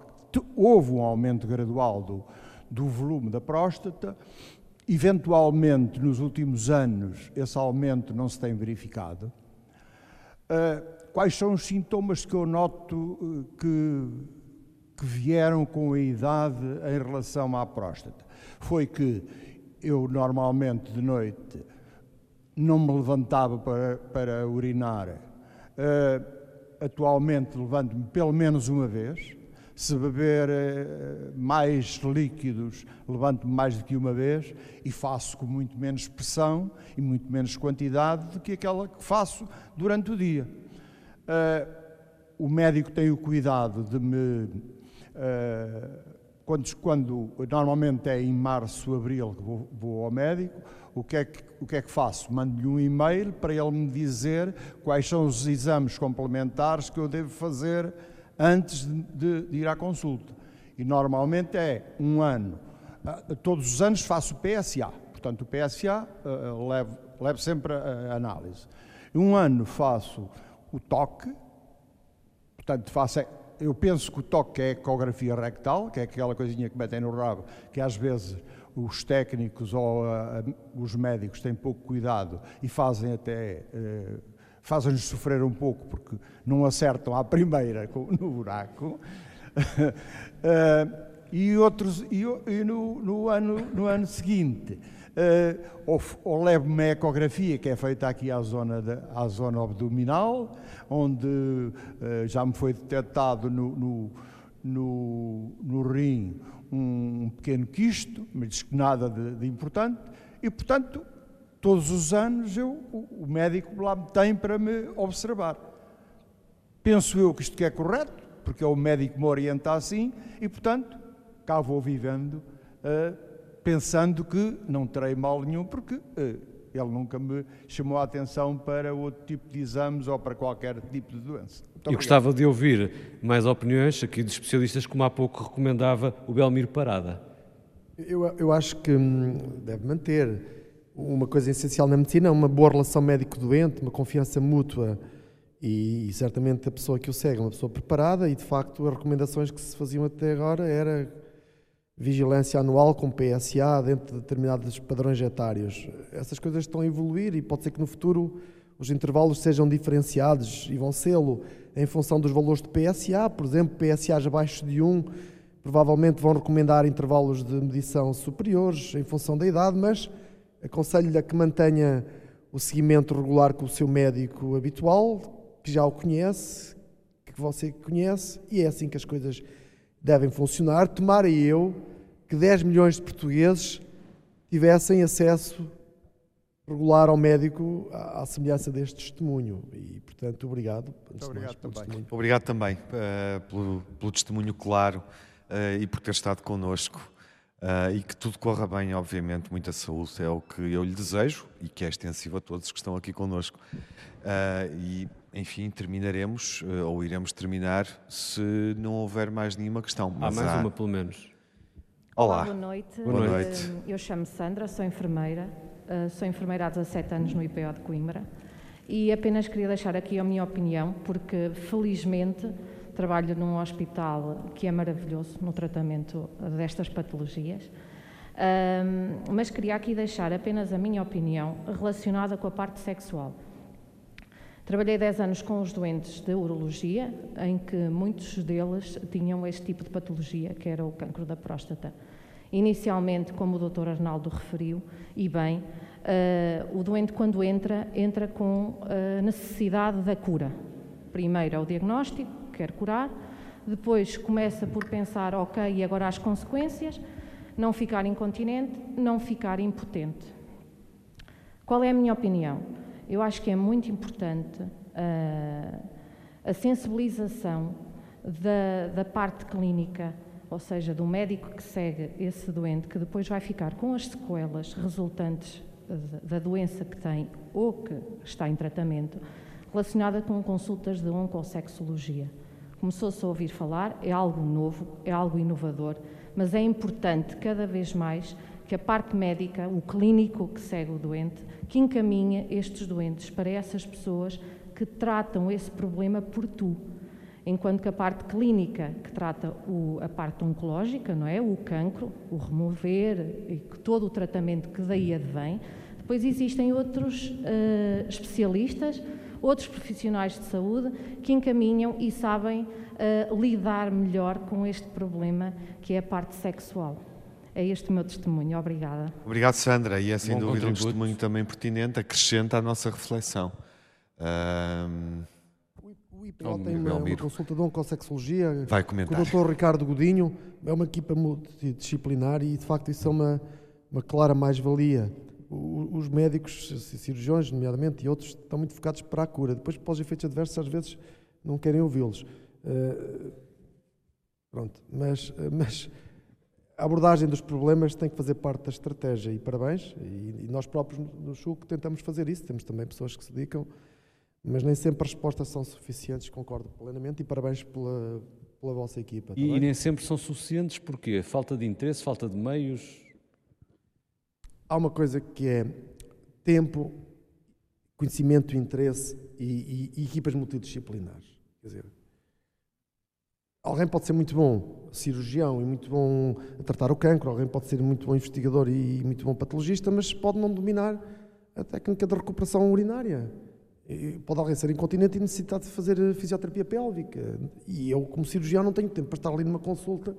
houve um aumento gradual do, do volume da próstata, eventualmente nos últimos anos esse aumento não se tem verificado. Uh, quais são os sintomas que eu noto uh, que, que vieram com a idade em relação à próstata? Foi que eu normalmente de noite não me levantava para, para urinar. Uh, atualmente levanto-me pelo menos uma vez. Se beber uh, mais líquidos, levanto-me mais do que uma vez e faço com muito menos pressão e muito menos quantidade do que aquela que faço durante o dia. Uh, o médico tem o cuidado de me. Quando, quando, normalmente é em março, abril que vou, vou ao médico, o que é que, o que, é que faço? Mando-lhe um e-mail para ele me dizer quais são os exames complementares que eu devo fazer antes de, de ir à consulta. E normalmente é um ano. Ah, todos os anos faço o PSA. Portanto, o PSA uh, ah, levo, levo sempre a, análise. Um ano faço o toque. Portanto, faço eu penso que o toque é a ecografia rectal, que é aquela coisinha que metem no rabo, que às vezes os técnicos ou uh, os médicos têm pouco cuidado e fazem até uh, fazem-nos sofrer um pouco porque não acertam à primeira (laughs) no buraco. uh, (laughs) e outros e, e no, no, ano, no ano seguinte ou, ou levo uma ecografia que é feita aqui à zona, de, à zona abdominal, onde uh, já me foi detectado no, no, no, no rim um pequeno quisto, mas diz que nada de, de, importante, e portanto, todos os anos eu, o, médico lá me tem para me observar. Penso eu que isto que é correto, porque é o médico me orienta assim, e portanto, cá vou vivendo, uh, pensando que não terei mal nenhum, porque uh, ele nunca me chamou a atenção para outro tipo de exames ou para qualquer tipo de doença. Muito Eu gostava de ouvir mais opiniões aqui de especialistas, como há pouco recomendava o Belmiro Parada. Eu, eu acho que hum, deve manter uma coisa essencial na medicina, uma boa relação médico-doente, uma confiança mútua e, e, certamente a pessoa que o segue é uma pessoa preparada e de facto as recomendações que se faziam até agora era vigilância anual com PSA dentro de determinados padrões etários. Essas coisas estão a evoluir e pode ser que no futuro os intervalos sejam diferenciados e vão sê-lo em função dos valores de PSA, por exemplo, PSAs abaixo de 1 provavelmente vão recomendar intervalos de medição superiores em função da idade, mas aconselho-lhe a que mantenha o seguimento regular com o seu médico habitual, que já o conhece, que você conhece, e é assim que as coisas devem funcionar. Tomara eu que 10 milhões de portugueses tivessem acesso regular ao médico à, semelhança deste testemunho. E, portanto, obrigado. Muito obrigado, também. Testemunho. obrigado também uh, pelo, pelo, testemunho claro uh, e por ter estado connosco. Uh, e que tudo corra bem, obviamente, muita saúde é o que eu lhe desejo e que é extensivo a todos que estão aqui connosco. e, enfim, terminaremos, ou iremos terminar, se não houver mais nenhuma questão. Há mais há... uma, pelo menos. Olá. Boa noite. Boa noite. Eu chamo Sandra, sou enfermeira. Uh, sou enfermeira há 17 anos no IPO de Coimbra e apenas queria deixar aqui a minha opinião, porque felizmente trabalho num hospital que é maravilhoso no tratamento destas patologias. Mas queria aqui deixar apenas a minha opinião relacionada com a parte sexual. Trabalhei 10 anos com os doentes de urologia, em que muitos deles tinham este tipo de patologia, que era o cancro da próstata. Inicialmente, como o Dr. Arnaldo referiu, e bem, uh, o doente, quando entra, entra com a necessidade da cura. Primeiro é o diagnóstico, quer curar, depois começa por pensar, ok, e agora as consequências? Não ficar incontinente, não ficar impotente. Qual é a minha opinião? Eu acho que é muito importante uh, a sensibilização da, da parte clínica ou seja, do médico que segue esse doente, que depois vai ficar com as sequelas resultantes da doença que tem ou que está em tratamento, relacionada com consultas de oncossexologia. Começou-se a ouvir falar, é algo novo, é algo inovador, mas é importante cada vez mais que a parte médica, o clínico que segue o doente, que encaminha estes doentes para essas pessoas que tratam esse problema por tu. Enquanto que a parte clínica, que trata o, a parte oncológica, não é? O cancro, o remover e todo o tratamento que daí advém, depois existem outros uh, especialistas, outros profissionais de saúde que encaminham e sabem uh, lidar melhor com este problema que é a parte sexual. É este o meu testemunho. Obrigada. Obrigado, Sandra. E é sem Bom dúvida um testemunho também pertinente, acrescenta à nossa reflexão. Um... O IPO oh, tem uma, uma, consulta de oncossexologia Vai comentar. com o Dr. Ricardo Godinho. É uma equipa multidisciplinar e, de facto, isso é uma, uma clara mais-valia. Os médicos, cirurgiões, nomeadamente, e outros, estão muito focados para a cura. Depois, para os efeitos adversos, às vezes não querem ouvi-los. Uh, pronto, mas, mas a abordagem dos problemas tem que fazer parte da estratégia e parabéns. E, e nós próprios no SUC tentamos fazer isso. Temos também pessoas que se dedicam, mas nem sempre as respostas são suficientes, concordo plenamente. E parabéns pela, pela vossa equipa. Tá e, e, nem sempre são suficientes porque falta de interesse, falta de meios. Há uma coisa que é tempo, conhecimento, interesse e, e, e equipas multidisciplinares. Quer dizer, Alguém pode ser muito bom cirurgião e muito bom a tratar o cancro, alguém pode ser muito bom investigador e muito bom patologista, mas pode não dominar a técnica de recuperação urinária. Pode alguém ser incontinente e necessitar de fazer fisioterapia pélvica. E eu, como cirurgião, não tenho tempo para estar ali numa consulta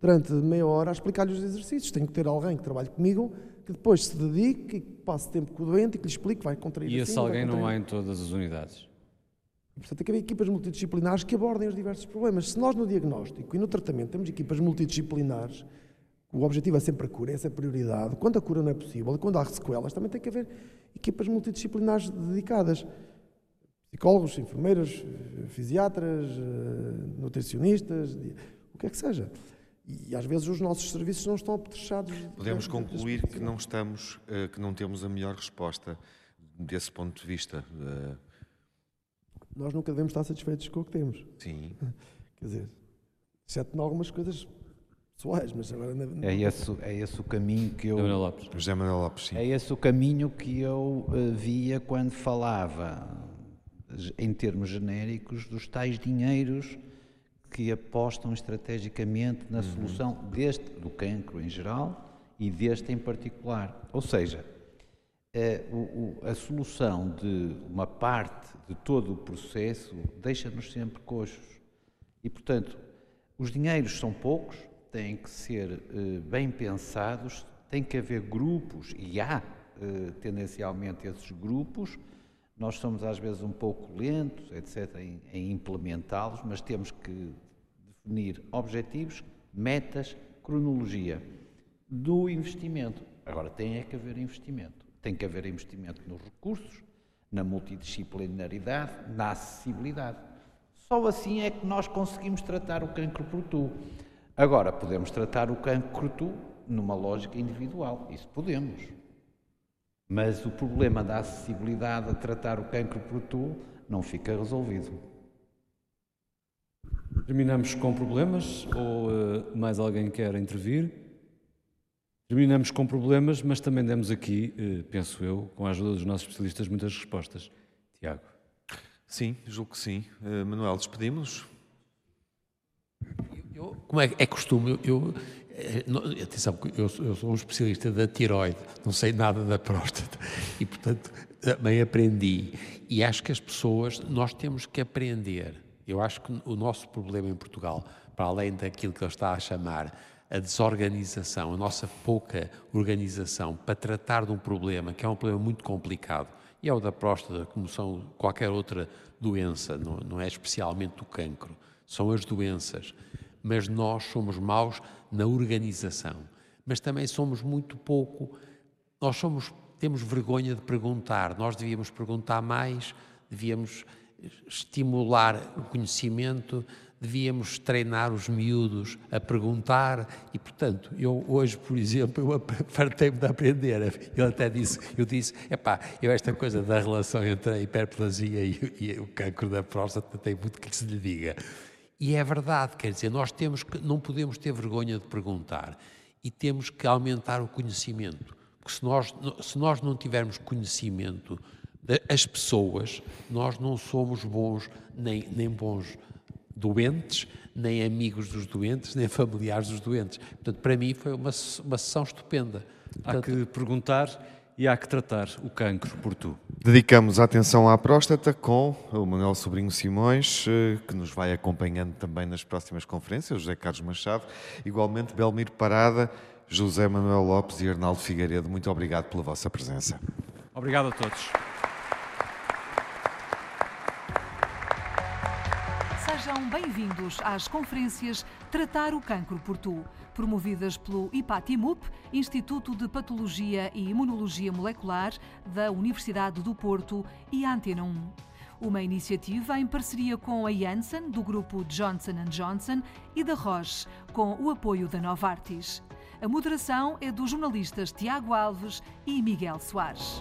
durante meia hora a explicar-lhe os exercícios. Tenho que ter alguém que trabalhe comigo, que depois se dedique, que passe tempo com o doente e que lhe explique, vai contrair E assim, esse alguém não há em todas as unidades? Portanto, tem que haver equipas multidisciplinares que abordem os diversos problemas. Se nós no diagnóstico e no tratamento temos equipas multidisciplinares, o objetivo é sempre a cura, essa é a prioridade. Quando a cura não é possível, quando há sequelas, também tem que haver equipas multidisciplinares dedicadas. Psicólogos, enfermeiras, fisiatras, eh, nutricionistas, o que é que seja. E às vezes os nossos serviços não estão apetrechados. Podemos concluir que não estamos, eh, que não temos a melhor resposta desse ponto de vista. Eh, nós nunca devemos estar satisfeitos com o que temos. Sim. (laughs) Quer dizer, exceto em algumas coisas pessoais, mas agora... É esse, é esse o caminho que eu... Manuel Lopes. José Manuel Lopes, sim. É esse o caminho que eu uh, via quando falava, em termos genéricos, dos tais dinheiros que apostam estrategicamente na uhum. solução deste, do cancro em geral e deste em particular. Ou seja, é, o, o, a solução de uma parte de todo o processo deixa-nos sempre coxos. E, portanto, os dinheiros são poucos, têm que ser eh, bem pensados, tem que haver grupos, e há eh, tendencialmente esses grupos. Nós somos às vezes um pouco lentos, etc., em, em implementá-los, mas temos que definir objetivos, metas, cronologia do investimento. Agora, tem é que haver investimento. Tem que haver investimento nos recursos, na multidisciplinaridade, na acessibilidade. Só assim é que nós conseguimos tratar o cancro por tu. Agora, podemos tratar o cancro por tu numa lógica individual. Isso podemos. Mas o problema da acessibilidade a tratar o cancro por tu não fica resolvido. Terminamos com problemas ou uh, mais alguém quer intervir? Terminamos com problemas, mas também demos aqui, eh, penso eu, com a ajuda dos nossos especialistas, muitas respostas. Tiago. Sim, julgo que sim. Uh, Manuel, despedimos-nos? Como é, é costume, eu, eu eh, atenção, eu, eu, sou um especialista da tiroide, não sei nada da próstata e, portanto, também aprendi. E acho que as pessoas, nós temos que aprender. Eu acho que o nosso problema em Portugal, para além daquilo que ele está a chamar a desorganização, a nossa pouca organização para tratar de um problema que é um problema muito complicado, e é o da próstata, como são qualquer outra doença, não, não é especialmente o cancro, são as doenças. Mas nós somos maus na organização, mas também somos muito pouco, nós somos, temos vergonha de perguntar, nós devíamos perguntar mais, devíamos estimular o conhecimento, devíamos treinar os miúdos a perguntar e, portanto, eu hoje, por exemplo, eu (laughs) fartei-me de aprender. Ele até disse, eu disse, epá, eu esta coisa da relação entre a hiperplasia e, e o cancro da próstata tem muito que se lhe diga. E é verdade, quer dizer, nós temos que, não podemos ter vergonha de perguntar. e temos que aumentar o conhecimento. Porque se nós, se nós não tivermos conhecimento das pessoas, nós não somos bons, nem, nem bons doentes, nem amigos dos doentes, nem familiares dos doentes. Portanto, para mim foi uma, uma sessão estupenda. Há que perguntar e há que tratar o cancro por tu. Dedicamos a atenção à próstata com o Manuel Sobrinho Simões, eh, que nos vai acompanhando também nas próximas conferências, José Carlos Machado, igualmente Belmiro Parada, José Manuel Lopes e Arnaldo Figueiredo. Muito obrigado pela vossa presença. Obrigado a todos. Sejam bem-vindos às conferências Tratar o Cancro por Tu, promovidas pelo IPATIMUP, Instituto de Patologia e Imunologia Molecular da Universidade do Porto e Antena 1. Uma iniciativa em parceria com a Janssen, do grupo Johnson Johnson, e da Roche, com o apoio da Novartis. A moderação é dos jornalistas Tiago Alves e Miguel Soares.